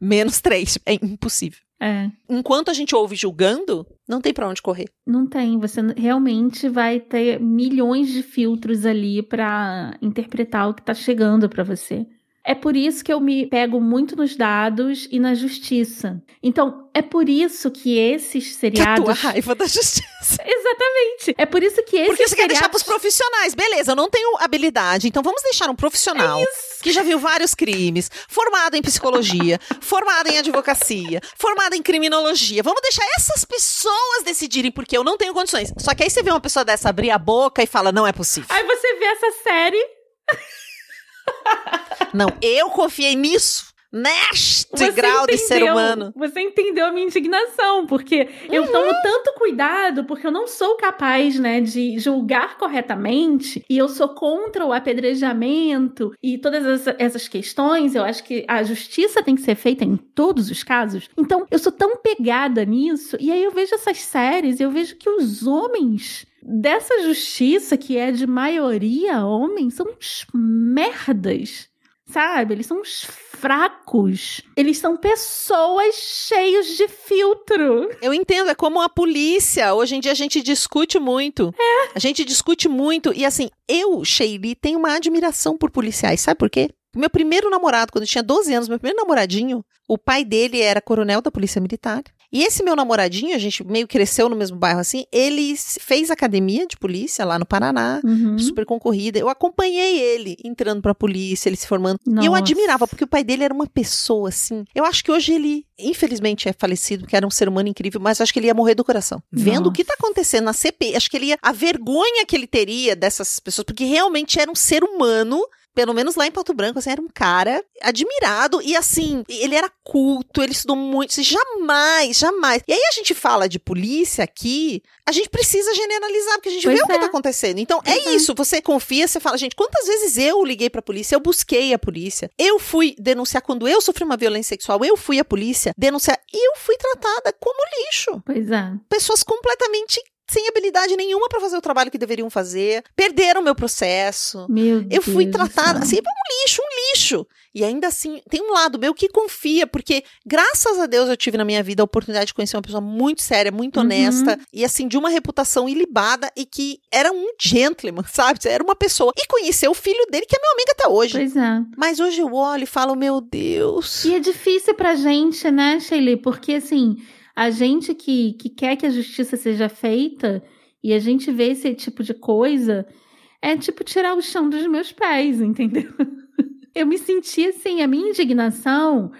menos três. É impossível. É. Enquanto a gente ouve julgando, não tem pra onde correr. Não tem. Você realmente vai ter milhões de filtros ali pra interpretar o que tá chegando pra você. É por isso que eu me pego muito nos dados e na justiça. Então, é por isso que esses seriados. Que a tua raiva da justiça. Exatamente. É por isso que esses Porque você quer seriados... deixar pros profissionais. Beleza, eu não tenho habilidade, então vamos deixar um profissional que já viu vários crimes, formado em psicologia, formado em advocacia, formado em criminologia. Vamos deixar essas pessoas decidirem, porque eu não tenho condições. Só que aí você vê uma pessoa dessa abrir a boca e fala: não é possível. Aí você vê essa série. Não, eu confiei nisso. Neste Você grau de ser entendeu- humano. Você entendeu a minha indignação, porque eu Uhum. tomo tanto cuidado, porque eu não sou capaz, né, de julgar corretamente, e eu sou contra o apedrejamento e todas essa- essas questões. Eu acho que a justiça tem que ser feita em todos os casos. Então, eu sou tão pegada nisso, e aí eu vejo essas séries e eu vejo que os homens dessa justiça, que é de maioria homens, são uns merdas. Sabe? Eles são uns fracos. Eles são pessoas cheios de filtro. Eu entendo, é como a polícia. Hoje em dia a gente discute muito. É. A gente discute muito. E assim, eu, Sheili, tenho uma admiração por policiais. Sabe por quê? Meu primeiro namorado, quando eu tinha 12 anos, meu primeiro namoradinho, o pai dele era coronel da Polícia Militar. E esse meu namoradinho, a gente meio cresceu no mesmo bairro assim, ele fez academia de polícia lá no Paraná. Uhum. Super concorrida. Eu acompanhei ele entrando pra polícia, ele se formando. E eu Nossa. admirava, porque o pai dele era uma pessoa assim. Eu acho que hoje ele, infelizmente, é falecido, porque era um ser humano incrível, mas acho que ele ia morrer do coração. Vendo o que tá acontecendo na CPI, acho que ele ia. A vergonha que ele teria dessas pessoas, porque realmente era um ser humano. Pelo menos lá em Pato Branco, assim, era um cara admirado e assim, ele era culto, ele estudou muito, assim, jamais, jamais. E aí a gente fala de polícia aqui, a gente precisa generalizar, porque a gente Pois vê o que é. tá acontecendo. Então, é é. isso, você confia, você fala, gente, quantas vezes eu liguei pra polícia, eu busquei a polícia, eu fui denunciar quando eu sofri uma violência sexual, eu fui à polícia denunciar e eu fui tratada como lixo. Pois é. Pessoas completamente sem habilidade nenhuma pra fazer o trabalho que deveriam fazer, perderam meu processo. Meu Eu fui Deus tratada assim, um lixo, um lixo. E ainda assim, tem um lado meu que confia, porque graças a Deus eu tive na minha vida a oportunidade de conhecer uma pessoa muito séria, muito Uhum. honesta e assim, de uma reputação ilibada e que era um gentleman, sabe? Era uma pessoa. E conhecer o filho dele, que é meu amigo até hoje. Pois é. Mas hoje eu olho e falo, meu Deus. E é difícil pra gente, né, Sheila? Porque, assim, a gente que, que quer que a justiça seja feita e a gente vê esse tipo de coisa, é tipo tirar o chão dos meus pés, entendeu? Eu me senti assim, a minha indignação,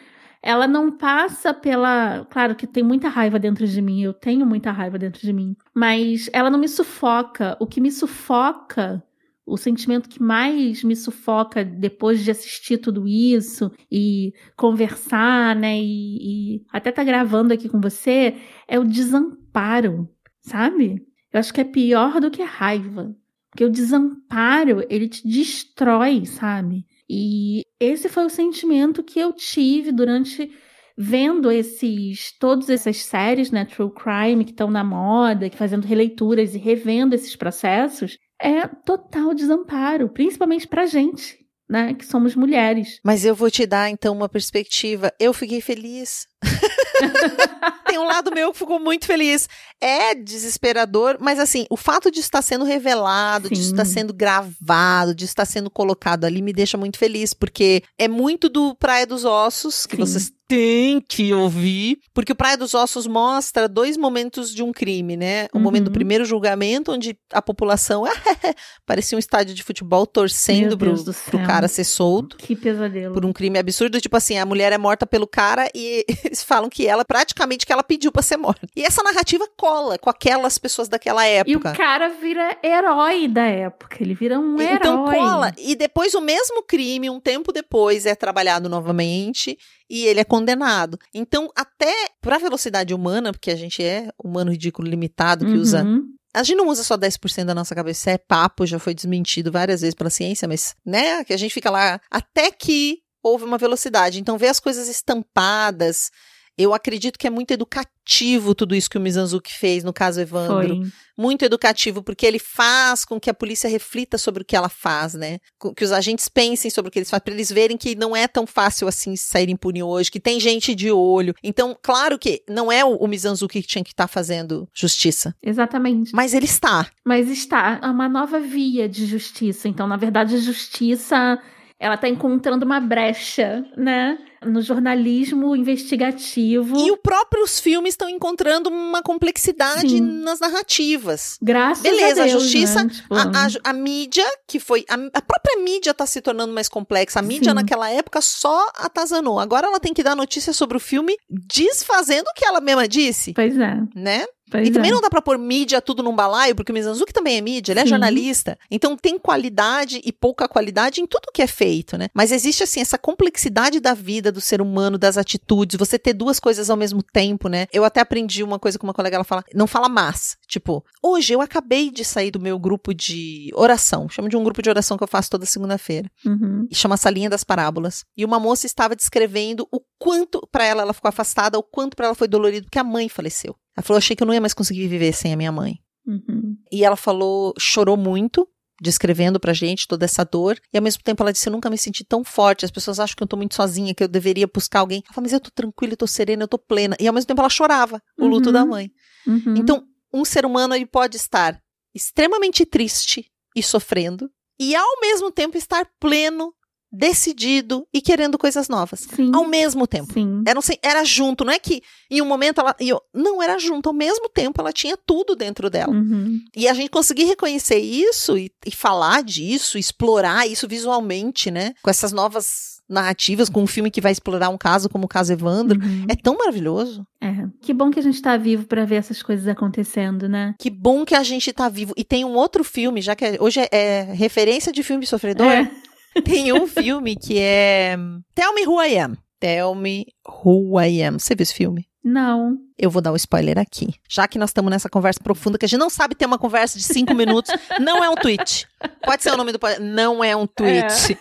ela não passa pela. Claro que tem muita raiva dentro de mim, eu tenho muita raiva dentro de mim, mas ela não me sufoca. O que me sufoca o sentimento que mais me sufoca depois de assistir tudo isso e conversar, né? E, e até tá gravando aqui com você é o desamparo, sabe? Eu acho que é pior do que a raiva. Porque o desamparo, ele te destrói, sabe? E esse foi o sentimento que eu tive durante vendo esses todas essas séries, né, True Crime que estão na moda, que fazendo releituras e revendo esses processos, é total desamparo, principalmente pra gente, né, que somos mulheres. Mas eu vou te dar então uma perspectiva. Eu fiquei feliz. Tem um lado meu que ficou muito feliz. É desesperador, mas assim, o fato de estar sendo revelado, de Sim. estar sendo gravado, de estar sendo colocado ali me deixa muito feliz, porque é muito do Praia dos Ossos que Sim. vocês têm que ouvir, porque o Praia dos Ossos mostra dois momentos de um crime, né? O Uhum. momento do primeiro julgamento, onde a população parecia um estádio de futebol torcendo pro, pro cara ser solto Que pesadelo. por um crime absurdo, tipo assim, a mulher é morta pelo cara e eles falam que ela, praticamente, que ela pediu pra ser morta. E essa narrativa cola com aquelas pessoas daquela E o época. cara vira herói da época, ele vira um herói. Então cola. E depois o mesmo crime, um tempo depois, é trabalhado novamente e ele é condenado. Então, até pra velocidade humana, porque a gente é humano ridículo limitado, que usa Uhum. A gente não usa só 10% da nossa cabeça, isso é papo, já foi desmentido várias vezes pela ciência, mas, né, que a gente fica lá até que houve uma velocidade. Então, ver as coisas estampadas, Eu acredito que é muito educativo tudo isso que o Mizanzuki fez no caso Evandro. Foi. Muito educativo, porque ele faz com que a polícia reflita sobre o que ela faz, né? Com que os agentes pensem sobre o que eles fazem, para eles verem que não é tão fácil assim sair impune hoje, que tem gente de olho. Então, claro que não é o, o Mizanzuki que tinha que estar fazendo justiça, Exatamente. mas ele está. Mas está uma nova via de justiça. Então, na verdade, a justiça ela está encontrando uma brecha, né? No jornalismo investigativo. E os próprios filmes estão encontrando uma complexidade Sim. nas narrativas. Graças Beleza, a a Deus, justiça, né? Tipo, A, a- a mídia, que foi. A, a própria mídia está se tornando mais complexa. A mídia, Sim. naquela época, só atazanou. Agora ela tem que dar notícia sobre o filme desfazendo o que ela mesma disse, Pois é. né? Pois e também é. não dá pra pôr mídia tudo num balaio, porque o Mizanzuki também é mídia, ele é Sim. jornalista. Então tem qualidade e pouca qualidade em tudo que é feito, né? Mas existe, assim, essa complexidade da vida do ser humano, das atitudes, você ter duas coisas ao mesmo tempo, né? Eu até aprendi uma coisa com uma colega, ela fala, não fala mas. Tipo, hoje eu acabei de sair do meu grupo de oração, chamo de um grupo de oração que eu faço toda segunda-feira Uhum. e chama Salinha das Parábolas. E uma moça estava descrevendo o quanto pra ela ela ficou afastada, o quanto pra ela foi dolorido porque a mãe faleceu. Ela falou: "Achei que eu não ia mais conseguir viver sem a minha mãe". Uhum. E ela falou, chorou muito, descrevendo pra gente toda essa dor, e ao mesmo tempo ela disse: "Eu nunca me senti tão forte. As pessoas acham que eu tô muito sozinha, que eu deveria buscar alguém". Ela falou: "Mas eu tô tranquila, eu tô serena, eu tô plena". E ao mesmo tempo ela chorava o luto Uhum. da mãe. Uhum. Então, um ser humano ele pode estar extremamente triste e sofrendo, e ao mesmo tempo estar pleno, decidido e querendo coisas novas. Sim. Ao mesmo tempo. Sim. Era, era junto, não é que em um momento ela. eu- não, era junto, ao mesmo tempo ela tinha tudo dentro dela. Uhum. E a gente conseguir reconhecer isso e, e falar disso, explorar isso visualmente, né? Com essas novas narrativas, com um filme que vai explorar um caso como o caso Evandro. Uhum. É tão maravilhoso. É. Que bom que a gente tá vivo pra ver essas coisas acontecendo, né? Que bom que a gente tá vivo. E tem um outro filme, já que é- hoje é, é referência de filme sofredor, É. tem um filme que é Tell Me Who I Am. Tell Me Who I Am. Você viu esse filme? Não. Eu vou dar um spoiler aqui. Já que nós estamos nessa conversa profunda, que a gente não sabe ter uma conversa de cinco minutos, não é um tweet. Pode ser o nome do. Não é um tweet.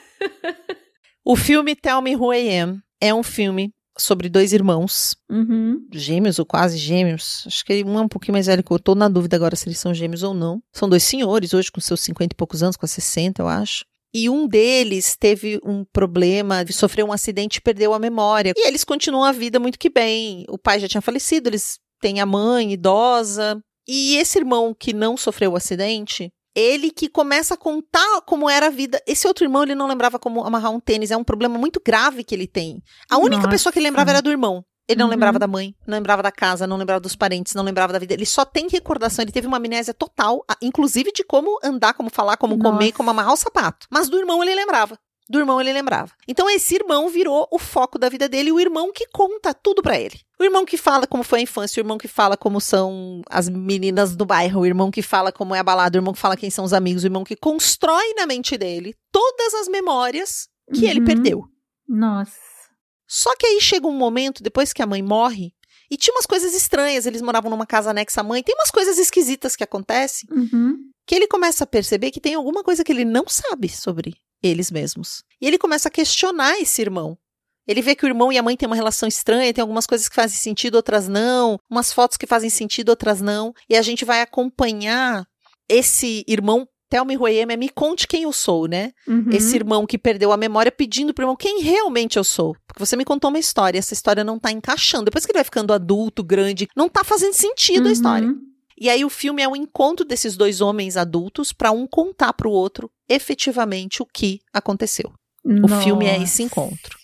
O filme Tell Me Who I Am é um filme sobre dois irmãos, Uhum. gêmeos ou quase gêmeos. Acho que um é um pouquinho mais velho que outro. Tô na dúvida agora se eles são gêmeos ou não. São dois senhores, hoje com seus 50 e poucos anos, com 60, eu acho. E um deles teve um problema, sofreu um acidente e perdeu a memória. E eles continuam a vida muito que bem. O pai já tinha falecido, eles têm a mãe idosa. E esse irmão que não sofreu o acidente, ele que começa a contar como era a vida. Esse outro irmão, ele não lembrava como amarrar um tênis. É um problema muito grave que ele tem. A única Nossa. pessoa que ele lembrava era do irmão. Ele não Uhum. lembrava da mãe, não lembrava da casa, não lembrava dos parentes, não lembrava da vida. Ele só tem recordação, ele teve uma amnésia total, inclusive de como andar, como falar, como comer, Nossa. como amarrar o sapato. Mas do irmão ele lembrava. Do irmão ele lembrava. Então esse irmão virou o foco da vida dele, o irmão que conta tudo pra ele. O irmão que fala como foi a infância, o irmão que fala como são as meninas do bairro, o irmão que fala como é a balada, o irmão que fala quem são os amigos, o irmão que constrói na mente dele todas as memórias que ele Uhum. perdeu. Nossa. Só que aí chega um momento, depois que a mãe morre, e tinha umas coisas estranhas, eles moravam numa casa anexa à mãe, tem umas coisas esquisitas que acontecem, Uhum. que ele começa a perceber que tem alguma coisa que ele não sabe sobre eles mesmos. E ele começa a questionar esse irmão. Ele vê que o irmão e a mãe têm uma relação estranha, tem algumas coisas que fazem sentido, outras não, umas fotos que fazem sentido, outras não, e a gente vai acompanhar esse irmão I am, é me conte quem eu sou, né? Uhum. esse irmão que perdeu a memória pedindo pro irmão quem realmente eu sou. Porque você me contou uma história, essa história não tá encaixando. Depois que ele vai ficando adulto, grande, não tá fazendo sentido a história. Uhum. E aí o filme é o encontro desses dois homens adultos pra um contar pro outro efetivamente o que aconteceu. O filme é esse Nossa. encontro.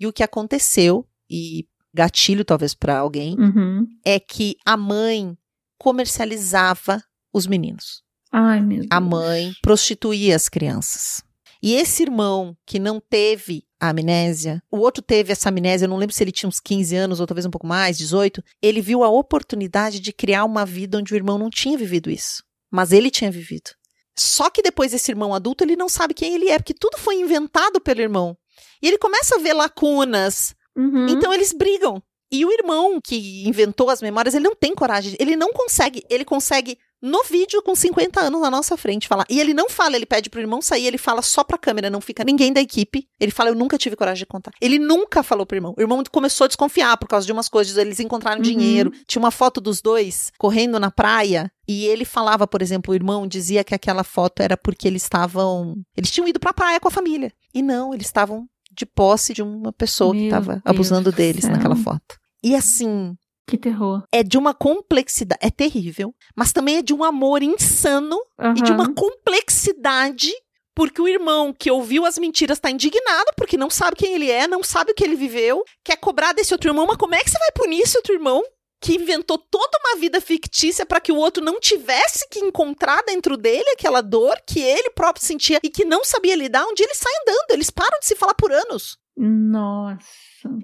E o que aconteceu, e gatilho talvez pra alguém, Uhum. é que a mãe comercializava os meninos. Ai, meu Deus. A mãe prostituía as crianças. E esse irmão que não teve a amnésia, o outro teve essa amnésia, eu não lembro se ele tinha uns 15 anos ou talvez um pouco mais, 18, ele viu a oportunidade de criar uma vida onde o irmão não tinha vivido isso, mas ele tinha vivido. Só que depois esse irmão adulto, ele não sabe quem ele é, porque tudo foi inventado pelo irmão. E ele começa a ver lacunas, Uhum. então eles brigam. E o irmão que inventou as memórias, ele não tem coragem, ele não consegue, ele consegue no vídeo com 50 anos na nossa frente falar. E ele não fala, ele pede pro irmão sair, ele fala só pra câmera, não fica ninguém da equipe. Ele fala, eu nunca tive coragem de contar. Ele nunca falou pro irmão. O irmão começou a desconfiar por causa de umas coisas, eles encontraram uhum. dinheiro. Tinha uma foto dos dois correndo na praia e ele falava, por exemplo, o irmão dizia que aquela foto era porque eles estavam, eles tinham ido pra praia com a família. E não, eles estavam de posse de uma pessoa Meu que estava abusando deles céu. naquela foto. E assim, que terror. É de uma complexidade. É terrível. Mas também é de um amor insano uhum. e de uma complexidade. Porque o irmão que ouviu as mentiras tá indignado porque não sabe quem ele é, não sabe o que ele viveu, quer cobrar desse outro irmão. Mas como é que você vai punir esse outro irmão? que inventou toda uma vida fictícia para que o outro não tivesse que encontrar dentro dele aquela dor que ele próprio sentia e que não sabia lidar, um dia ele sai andando, eles param de se falar por anos. Nossa.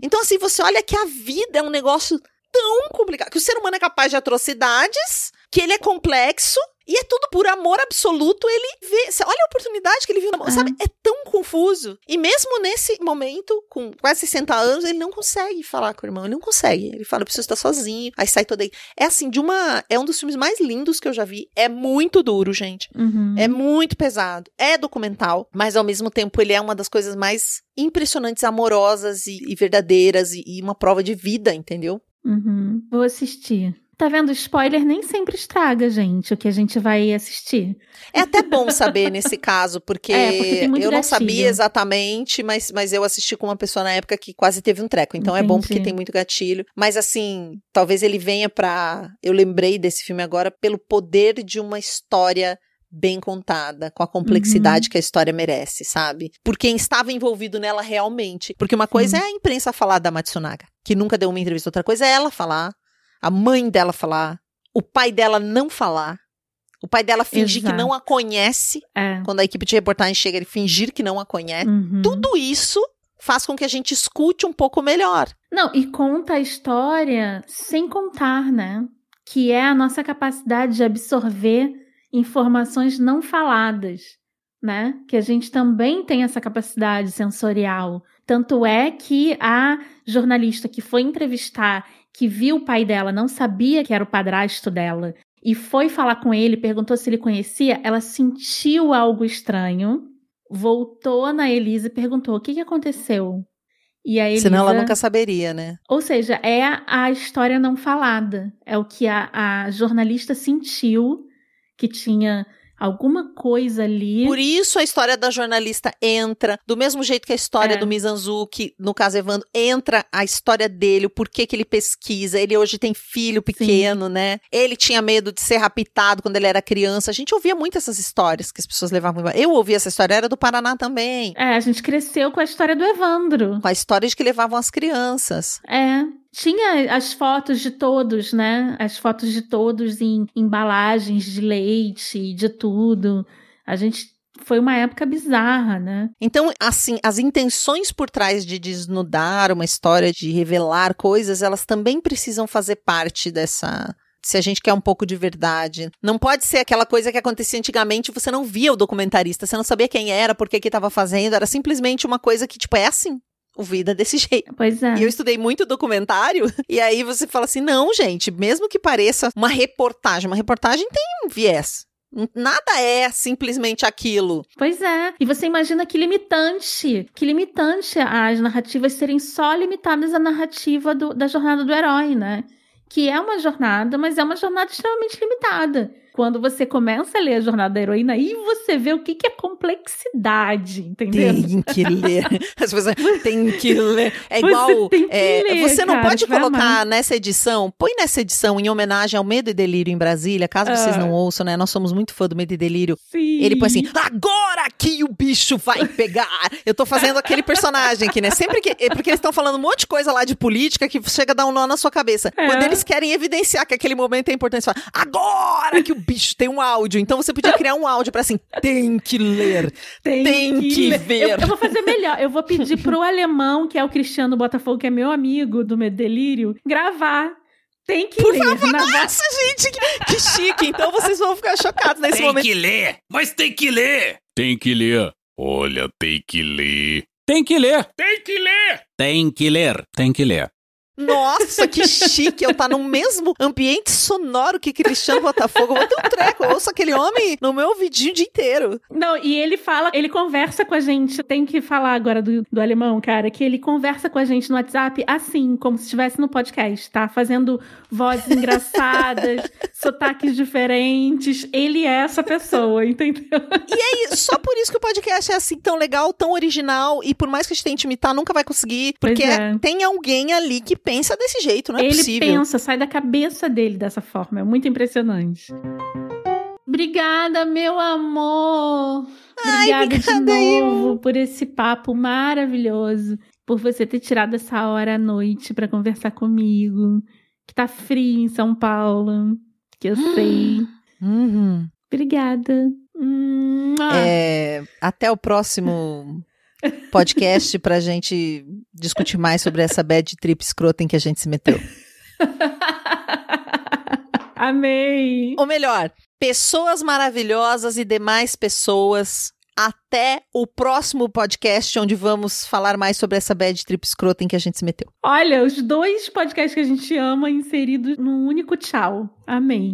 Então, assim, você olha que a vida é um negócio tão complicado. Que o ser humano é capaz de atrocidades, que ele é complexo. E é tudo por amor absoluto, ele vê. Olha a oportunidade que ele viu na mão, sabe? É tão confuso. E mesmo nesse momento, com quase 60 anos, ele não consegue falar com o irmão. Ele não consegue. Ele fala, eu preciso estar sozinho. Aí sai todo aí. É assim, de uma. É um dos filmes mais lindos que eu já vi. É muito duro, gente. Uhum. É muito pesado. É documental, mas ao mesmo tempo ele é uma das coisas mais impressionantes, amorosas e, e verdadeiras e, e uma prova de vida, entendeu? Uhum. Vou assistir. Tá vendo? Spoiler nem sempre estraga, gente, o que a gente vai assistir. É até bom saber nesse caso, porque, é, porque eu gatilho. não sabia exatamente, mas, mas eu assisti com uma pessoa na época que quase teve um treco. Então Entendi. é bom porque tem muito gatilho. Mas assim, talvez ele venha pra. Eu lembrei desse filme agora pelo poder de uma história bem contada, com a complexidade uhum. que a história merece, sabe? Por quem estava envolvido nela realmente. Porque uma coisa é a imprensa falar da Matsunaga, que nunca deu uma entrevista, outra coisa é ela falar, a mãe dela falar, o pai dela não falar. O pai dela fingir Exato. que não a conhece. É. Quando a equipe de reportagem chega, ele fingir que não a conhece. Uhum. Tudo isso faz com que a gente escute um pouco melhor. Não, e conta a história sem contar, né? Que é a nossa capacidade de absorver informações não faladas, né? Que a gente também tem essa capacidade sensorial. Tanto é que a jornalista que foi entrevistar, que viu o pai dela, não sabia que era o padrasto dela, e foi falar com ele, perguntou se ele conhecia, ela sentiu algo estranho, voltou na Elisa e perguntou: o que, que aconteceu? E a Elisa... Senão ela nunca saberia, né? Ou seja, é a história não falada. É o que a, a jornalista sentiu que tinha alguma coisa ali. Por isso a história da jornalista entra, do mesmo jeito que a história é. do Mizanzuki, no caso Evandro, entra a história dele, o porquê que ele pesquisa. Ele hoje tem filho pequeno, Sim. né? Ele tinha medo de ser raptado quando ele era criança. A gente ouvia muito essas histórias que as pessoas levavam. Eu ouvia essa história, era do Paraná também. É, a gente cresceu com a história do Evandro. Com a história de que levavam as crianças. É tinha as fotos de todos, né? As fotos de todos em embalagens de leite, de tudo. A gente foi uma época bizarra, né? Então, assim, as intenções por trás de desnudar uma história, de revelar coisas, elas também precisam fazer parte dessa se a gente quer um pouco de verdade. Não pode ser aquela coisa que acontecia antigamente, você não via o documentarista, você não sabia quem era, por que que estava fazendo, era simplesmente uma coisa que, tipo, é assim vida desse jeito. Pois é. E eu estudei muito documentário, e aí você fala assim: não, gente, mesmo que pareça uma reportagem, uma reportagem tem um viés. Nada é simplesmente aquilo. Pois é. E você imagina que limitante, que limitante as narrativas serem só limitadas à narrativa do, da jornada do herói, né? Que é uma jornada, mas é uma jornada extremamente limitada quando você começa a ler a Jornada da Heroína, aí você vê o que, que é complexidade, entendeu? Tem que ler. As pessoas tem que ler. É igual. Você, é, ler, você não cara, pode colocar nessa edição, põe nessa edição em homenagem ao Medo e Delírio em Brasília, caso vocês ah. não ouçam, né? Nós somos muito fã do Medo e Delírio. Sim. Ele põe assim: agora que o bicho vai pegar. Eu tô fazendo aquele personagem aqui, né? Sempre que. É porque eles estão falando um monte de coisa lá de política que chega a dar um nó na sua cabeça. É. Quando eles querem evidenciar que aquele momento é importante, você fala, agora que o bicho, tem um áudio. Então você podia criar um áudio para assim, tem que ler, tem, tem que, que ver. Eu, eu, vou fazer melhor. Eu vou pedir pro alemão, que é o Cristiano Botafogo, que é meu amigo do meu delírio, gravar. Tem que Por ler. Favor, nossa, gente, que, que, chique. Então vocês vão ficar chocados nesse tem momento. Tem que ler, mas tem que ler. Tem que ler. Olha, tem que ler. Tem que ler. Tem que ler. Tem que ler. Tem que ler. Nossa, que chique eu tá no mesmo ambiente sonoro que Cristiano Botafogo. Eu vou ter um treco, eu ouço aquele homem no meu ouvidinho o dia inteiro. Não, e ele fala, ele conversa com a gente. Tem que falar agora do, do alemão, cara, que ele conversa com a gente no WhatsApp assim, como se estivesse no podcast, tá? Fazendo vozes engraçadas, sotaques diferentes. Ele é essa pessoa, entendeu? E aí, só por isso que o podcast é assim tão legal, tão original, e por mais que a gente tente imitar, nunca vai conseguir, porque é. tem alguém ali que pensa desse jeito, não é ele possível. pensa, sai da cabeça dele dessa forma. É muito impressionante. Obrigada, meu amor. Ai, Obrigada de obrigada, novo por esse papo maravilhoso. Por você ter tirado essa hora à noite para conversar comigo. Que tá frio em São Paulo. Que eu sei. Uhum. Obrigada. Ah. É, até o próximo podcast pra gente discutir mais sobre essa bad trip escrota em que a gente se meteu. Amei. Ou melhor, pessoas maravilhosas e demais pessoas. Até o próximo podcast, onde vamos falar mais sobre essa bad trip escrota em que a gente se meteu. Olha, os dois podcasts que a gente ama inseridos num único tchau. Amei.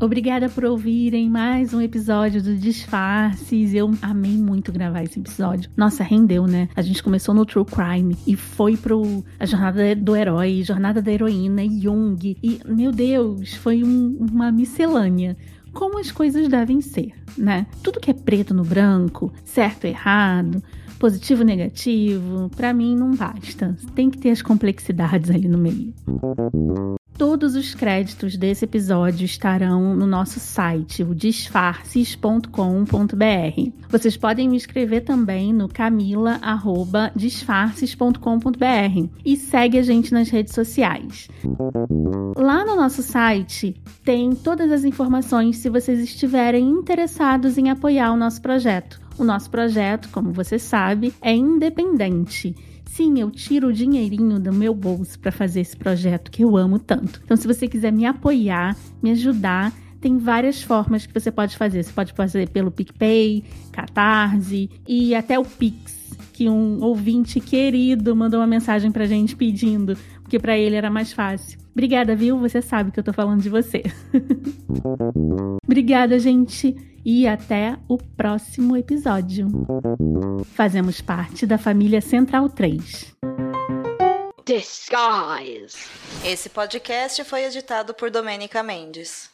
Obrigada por ouvirem mais um episódio do Disfarces. Eu amei muito gravar esse episódio. Nossa, rendeu, né? A gente começou no True Crime e foi pro a jornada do herói, jornada da heroína, Jung. E, meu Deus, foi um- uma miscelânea como as coisas devem ser, né? Tudo que é preto no branco, certo errado, positivo negativo, pra mim não basta. Tem que ter as complexidades ali no meio. Todos os créditos desse episódio estarão no nosso site, o disfarces.com.br. Vocês podem me escrever também no camila@disfarces.com.br e segue a gente nas redes sociais. Lá no nosso site tem todas as informações se vocês estiverem interessados em apoiar o nosso projeto. O nosso projeto, como você sabe, é independente. Sim, eu tiro o dinheirinho do meu bolso para fazer esse projeto que eu amo tanto. Então, se você quiser me apoiar, me ajudar, tem várias formas que você pode fazer. Você pode fazer pelo PicPay, Catarse e até o Pix, que um ouvinte querido mandou uma mensagem pra gente pedindo, porque para ele era mais fácil. Obrigada, viu? Você sabe que eu tô falando de você. Obrigada, gente, e até o próximo episódio. Fazemos parte da família Central 3. Disguise. Esse podcast foi editado por Domênica Mendes.